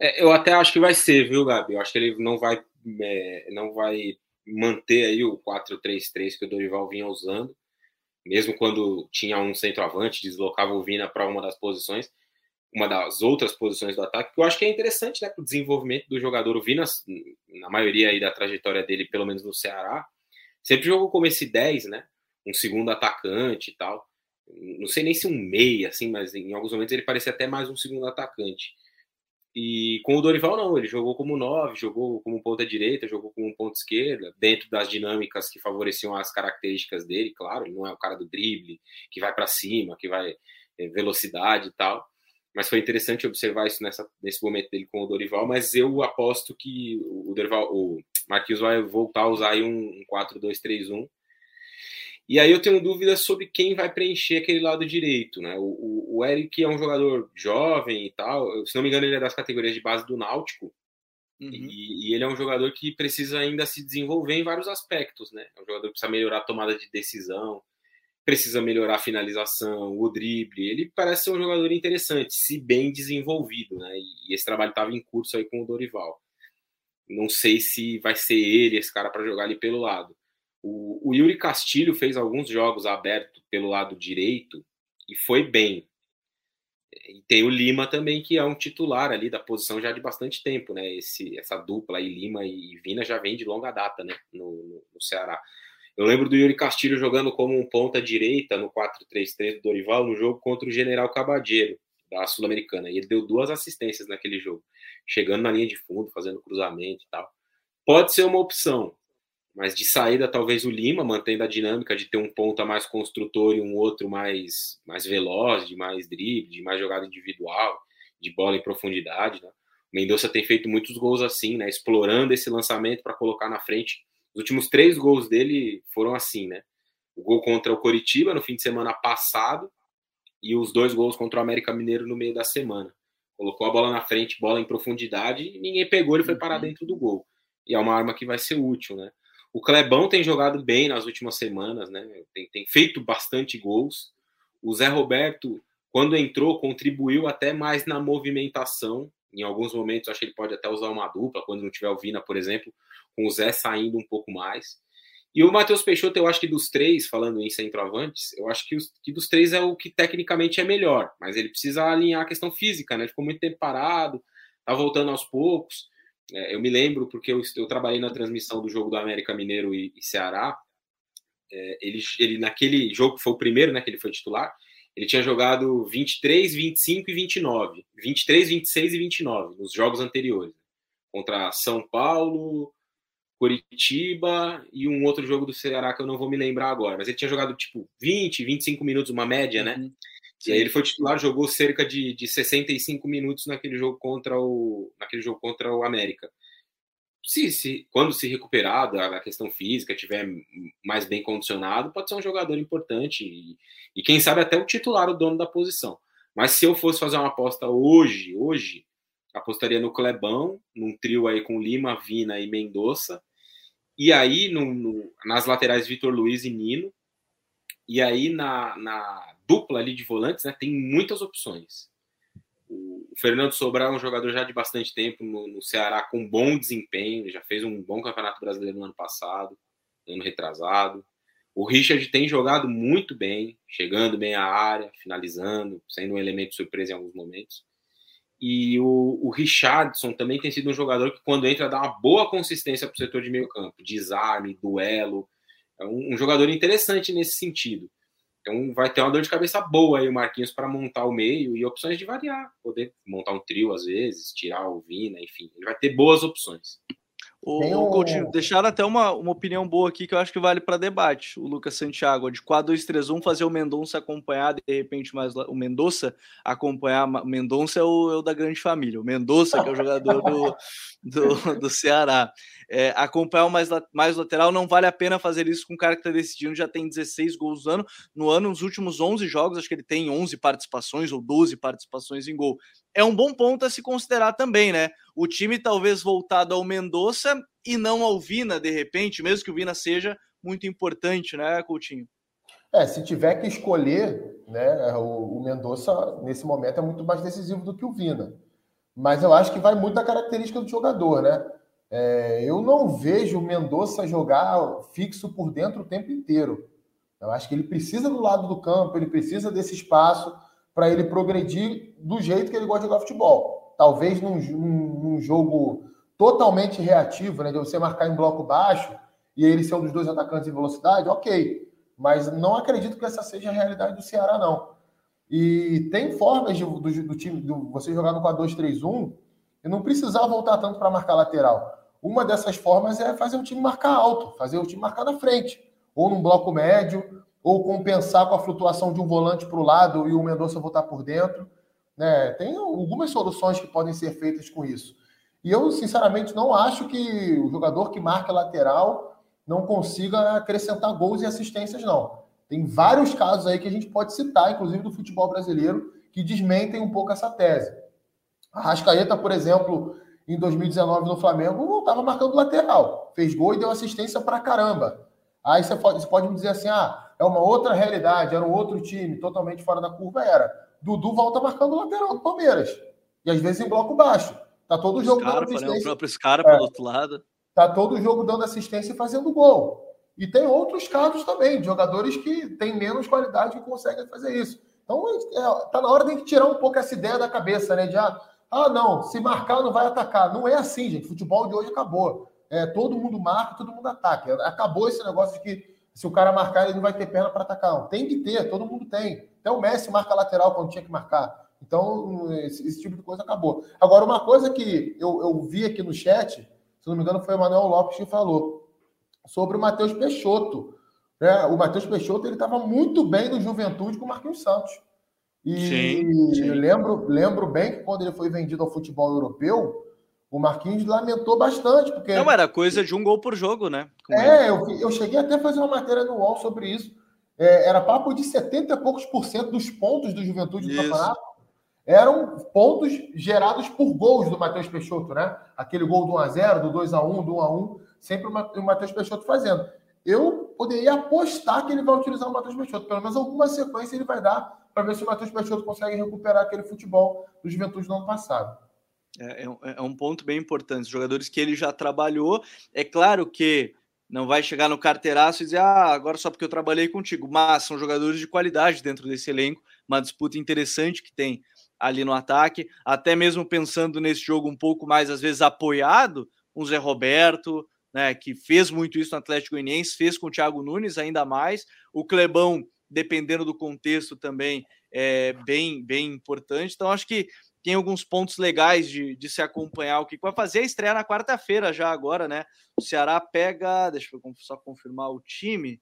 É, eu até acho que vai ser, viu, Gabi? Eu acho que ele não vai, é, não vai manter aí o 4-3-3 que o Dorival vinha usando mesmo quando tinha um centroavante, deslocava o Vina para uma das posições, uma das outras posições do ataque, que eu acho que é interessante né, para o desenvolvimento do jogador. O Vina, na maioria aí da trajetória dele, pelo menos no Ceará, sempre jogou como esse 10, né? Um segundo atacante e tal. Não sei nem se um meia, assim, mas em alguns momentos ele parecia até mais um segundo atacante. E com o Dorival, não, ele jogou como nove, jogou como ponta direita, jogou como ponta esquerda, dentro das dinâmicas que favoreciam as características dele, claro, ele não é o cara do drible, que vai para cima, que vai é, velocidade e tal. Mas foi interessante observar isso nessa, nesse momento dele com o Dorival. Mas eu aposto que o Dorival, o Marquinhos vai voltar a usar aí um 4-2-3-1 e aí eu tenho dúvidas sobre quem vai preencher aquele lado direito, né? O, o, Eric é um jogador jovem e tal, se não me engano ele é das categorias de base do Náutico, uhum. e, e, ele é um jogador que precisa ainda se desenvolver em vários aspectos, né? É um jogador que precisa melhorar a tomada de decisão, precisa melhorar a finalização, o drible, ele parece ser um jogador interessante, se bem desenvolvido, né? E, e esse trabalho estava em curso aí com o Dorival. Não sei se vai ser ele esse cara para jogar ali pelo lado. O, o Yuri Castilho fez alguns jogos abertos pelo lado direito e foi bem. E tem o Lima também, que é um titular ali da posição já de bastante tempo, né? Esse, essa dupla aí, Lima e Vina, já vem de longa data, né? No, no Ceará. Eu lembro do Yuri Castilho jogando como um ponta direita no 4-3-3 do Dorival no jogo contra o General Cabadeiro, da Sul-Americana. E ele deu duas assistências naquele jogo, chegando na linha de fundo, fazendo cruzamento e tal. Pode ser uma opção, mas de saída, talvez o Lima, mantendo a dinâmica de ter um ponta mais construtor e um outro mais, mais veloz, de mais drible, de mais jogada individual, de bola em profundidade. Né? O Mendonça tem feito muitos gols assim, né? explorando esse lançamento para colocar na frente. Os últimos três gols dele foram assim, né? O gol contra o Coritiba no fim de semana passado e os dois gols contra o América Mineiro no meio da semana. Colocou a bola na frente, bola em profundidade, e ninguém pegou, ele foi parar uhum. dentro do gol. E é uma arma que vai ser útil, né? O Clebão tem jogado bem nas últimas semanas, né? Tem, tem, feito bastante gols. O Zé Roberto, quando entrou, contribuiu até mais na movimentação. Em alguns momentos, acho que ele pode até usar uma dupla, quando não tiver o Vina, por exemplo, com o Zé saindo um pouco mais. E o Matheus Peixoto, eu acho que dos três, falando em centroavantes, eu acho que, os, que dos três é o que tecnicamente é melhor, mas ele precisa alinhar a questão física, né? Ficou muito tempo parado, tá voltando aos poucos. É, eu me lembro porque eu, eu, trabalhei na transmissão do jogo do América Mineiro e, e Ceará. É, ele, ele, naquele jogo, que foi o primeiro né, que ele foi titular, ele tinha jogado 23, 25 e 29. 23, 26 e 29 nos jogos anteriores. Contra São Paulo, Curitiba e um outro jogo do Ceará que eu não vou me lembrar agora. Mas ele tinha jogado tipo 20, 25 minutos, uma média, né? E aí ele foi titular, jogou cerca de, de 65 minutos naquele jogo contra o, naquele jogo contra o América. Se, se, quando se recuperar da questão física, tiver mais bem condicionado, pode ser um jogador importante e, e quem sabe até o titular, o dono da posição. Mas se eu fosse fazer uma aposta hoje, hoje, apostaria no Clebão, num trio aí com Lima, Vina e Mendonça. E aí, no, no, nas laterais, Vitor Luiz e Nino. E aí, na, na dupla ali de volantes, né, tem muitas opções. O, Fernando Sobral é um jogador já de bastante tempo no, no Ceará, com bom desempenho, já fez um bom campeonato brasileiro no ano passado, ano retrasado. O Richard tem jogado muito bem, chegando bem à área, finalizando, sendo um elemento surpresa em alguns momentos. E o, o Richardson também tem sido um jogador que, quando entra, dá uma boa consistência para o setor de meio campo, desarme, duelo. É um, um, jogador interessante nesse sentido. Então vai ter uma dor de cabeça boa aí o Marquinhos para montar o meio e opções de variar. Poder montar um trio às vezes, tirar o Vina, enfim. Ele vai ter boas opções. O, o Coutinho, deixaram até uma, uma opinião boa aqui que eu acho que vale para debate. O Lucas Santiago, de 4-2-3-1, fazer o Mendonça acompanhar, de repente, mais o Mendonça acompanhar. O Mendonça é o, é o da grande família. O Mendonça, que é o jogador do, do, do Ceará. É, acompanhar o mais, mais lateral, não vale a pena fazer isso com um cara que está decidindo, já tem 16 gols no ano. No ano, nos últimos 11 jogos, acho que ele tem 11 participações ou 12 participações em gol. É um bom ponto a se considerar também, né? O time talvez voltado ao Mendonça e não ao Vina, de repente, mesmo que o Vina seja muito importante, né, Coutinho? É, se tiver que escolher, né, o, o Mendonça nesse momento é muito mais decisivo do que o Vina. Mas eu acho que vai muito da característica do jogador, né? É, eu não vejo o Mendonça jogar fixo por dentro o tempo inteiro. Eu acho que ele precisa do lado do campo, ele precisa desse espaço para ele progredir do jeito que ele gosta de jogar futebol. Talvez num, num, jogo totalmente reativo, né, de você marcar em bloco baixo e ele ser um dos dois atacantes em velocidade, ok. Mas não acredito que essa seja a realidade do Ceará, não. E tem formas de, do, do, time, do, você jogar no 4-2-3-1 e não precisar voltar tanto para marcar lateral. Uma dessas formas é fazer o time marcar alto, fazer o time marcar na frente, ou num bloco médio, ou compensar com a flutuação de um volante para o lado e o Mendonça voltar por dentro. Né? Tem algumas soluções que podem ser feitas com isso. E eu, sinceramente, não acho que o jogador que marca lateral não consiga acrescentar gols e assistências, não. Tem vários casos aí que a gente pode citar, inclusive do futebol brasileiro, que desmentem um pouco essa tese. A Rascaeta, por exemplo, em 2019 no Flamengo, não estava marcando lateral. Fez gol e deu assistência para caramba. Aí você pode, você pode me dizer assim: ah, é uma outra realidade, era um outro time, totalmente fora da curva. Era. Dudu volta marcando lateral do Palmeiras. E às vezes em bloco baixo. Tá todo o jogo Scarpa, dando assistência. Né? O próprio Scarpa é. do outro lado. Tá todo o jogo dando assistência e fazendo gol. E tem outros casos também, de jogadores que têm menos qualidade que conseguem fazer isso. Então, é, tá na hora de tirar um pouco essa ideia da cabeça, né? De, ah, ah, não, se marcar não vai atacar. Não é assim, gente. O futebol de hoje acabou. É, todo mundo marca, todo mundo ataca. Acabou esse negócio de que se o cara marcar, ele não vai ter perna para atacar. Não. Tem que ter, todo mundo tem. Até o Messi marca lateral quando tinha que marcar. Então, esse, esse tipo de coisa acabou. Agora, uma coisa que eu, eu vi aqui no chat, se não me engano, foi o Manuel Lopes que falou, sobre o Matheus Peixoto. É, o Matheus Peixoto ele estava muito bem no Juventude com o Marquinhos Santos. E sim, sim. Lembro, lembro bem que quando ele foi vendido ao futebol europeu, o Marquinhos lamentou bastante. Porque... Não, era coisa de um gol por jogo, né? é, eu, eu, cheguei até a fazer uma matéria no UOL sobre isso. É, era papo de 70 e poucos por cento dos pontos do Juventude do campeonato eram pontos gerados por gols do Matheus Peixoto, né? Aquele gol do 1x0, do 2x1, do 1x1, sempre o Matheus Peixoto fazendo. Eu poderia apostar que ele vai utilizar o Matheus Peixoto, pelo menos alguma sequência ele vai dar para ver se o Matheus Peixoto consegue recuperar aquele futebol do Juventude do ano passado. É, é, é, um ponto bem importante. Os jogadores que ele já trabalhou, é claro que não vai chegar no carteiraço e dizer, ah, agora só porque eu trabalhei contigo, mas são jogadores de qualidade dentro desse elenco, uma disputa interessante que tem ali no ataque, até mesmo pensando nesse jogo um pouco mais, às vezes, apoiado, um Zé Roberto, né, que fez muito isso no Atlético Goianiense, fez com o Thiago Nunes ainda mais, o Clebão dependendo do contexto também, é bem, bem importante. Então, acho que tem alguns pontos legais de, de se acompanhar o que vai fazer. A estreia na quarta-feira já agora, né? O Ceará pega, deixa eu só confirmar o time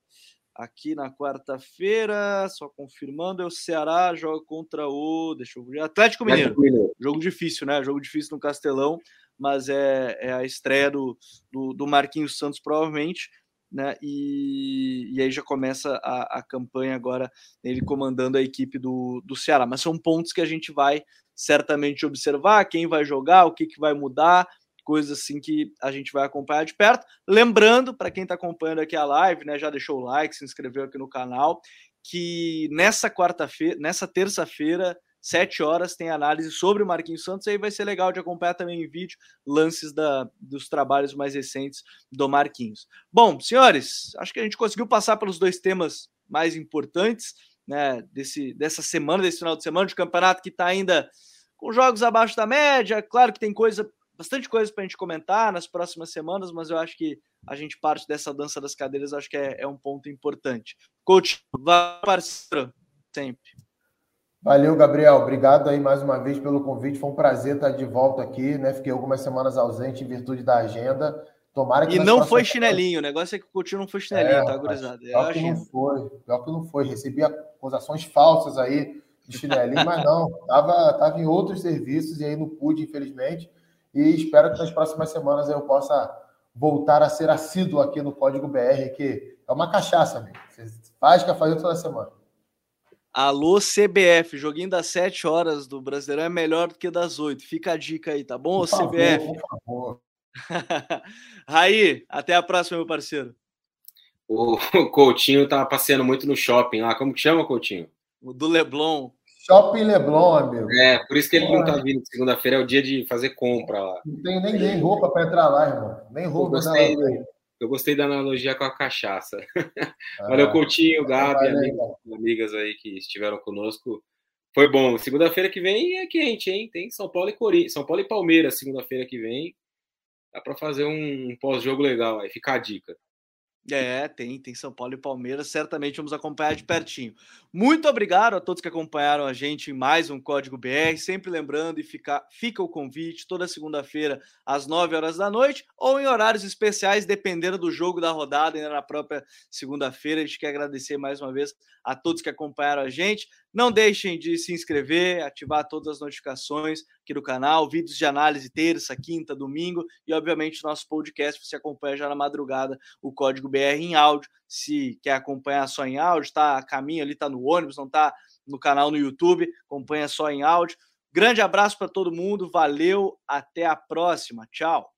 aqui na quarta-feira, só confirmando, é o Ceará joga contra o, deixa eu ver, Atlético Mineiro. Jogo difícil, né? Jogo difícil no Castelão, mas é, é a estreia do, do, do Marquinhos Santos, provavelmente né? E, e aí já começa a, a campanha agora, ele comandando a equipe do, do Ceará. Mas são pontos que a gente vai certamente observar, quem vai jogar, o que, que vai mudar, coisas assim que a gente vai acompanhar de perto. Lembrando, para quem está acompanhando aqui a live, né, já deixou o like, se inscreveu aqui no canal, que nessa quarta-feira, nessa terça-feira, sete horas, tem análise sobre o Marquinhos Santos. Aí vai ser legal de acompanhar também em vídeo lances da, dos trabalhos mais recentes do Marquinhos. Bom, senhores, acho que a gente conseguiu passar pelos dois temas mais importantes né, desse, dessa semana, desse final de semana de campeonato que está ainda com jogos abaixo da média. Claro que tem coisa, bastante coisa para a gente comentar nas próximas semanas, mas eu acho que a gente parte dessa dança das cadeiras, acho que é, é um ponto importante. Coach, parceiro, sempre. Valeu, Gabriel. Obrigado aí mais uma vez pelo convite. Foi um prazer estar de volta aqui, né? Fiquei algumas semanas ausente em virtude da agenda. Tomara que e não foi chinelinho, o negócio é que o Coutinho não foi chinelinho, é, tá, gurizada? Pior que não foi, pior que não foi. Recebi acusações falsas aí de chinelinho, mas não, tava, tava em outros serviços e aí não pude, infelizmente. E espero que nas próximas semanas eu possa voltar a ser assíduo aqui no Código BR, que é uma cachaça, amigo. Você faz que fazer toda semana. Alô, CBF, joguinho das 7 horas do Brasileirão é melhor do que das 8. Fica a dica aí, tá bom, por favor, CBF? Por favor. *laughs* Raí, até a próxima, meu parceiro. O *laughs* Coutinho tá passeando muito no shopping lá. Como que chama, Coutinho? O do Leblon. Shopping Leblon, amigo. É, por isso que ele não tá vindo. Segunda-feira é o dia de fazer compra lá. Não tenho nem, nem roupa para entrar lá, irmão. Nem roupa. Eu gostei, eu gostei da analogia com a cachaça. *laughs* Ah, Valeu, Coutinho, Gabi, amigos, amigas aí que estiveram conosco. Foi bom. Segunda-feira que vem é quente, hein? Tem São Paulo e Corinthians, São Paulo e Palmeiras segunda-feira que vem. Dá para fazer um pós-jogo legal aí. Fica a dica. É, tem, tem São Paulo e Palmeiras, certamente vamos acompanhar de pertinho. Muito obrigado a todos que acompanharam a gente em mais um Código BR. Sempre lembrando e fica, fica o convite toda segunda-feira às 9 horas da noite ou em horários especiais, dependendo do jogo da rodada, ainda na própria segunda-feira. A gente quer agradecer mais uma vez a todos que acompanharam a gente. Não deixem de se inscrever, ativar todas as notificações aqui do canal, vídeos de análise terça, quinta, domingo e, obviamente, nosso podcast. Você acompanha já na madrugada o código BR em áudio. Se quer acompanhar só em áudio, está a caminho ali, está no ônibus, não está no canal no YouTube, acompanha só em áudio. Grande abraço para todo mundo, valeu, até a próxima, tchau.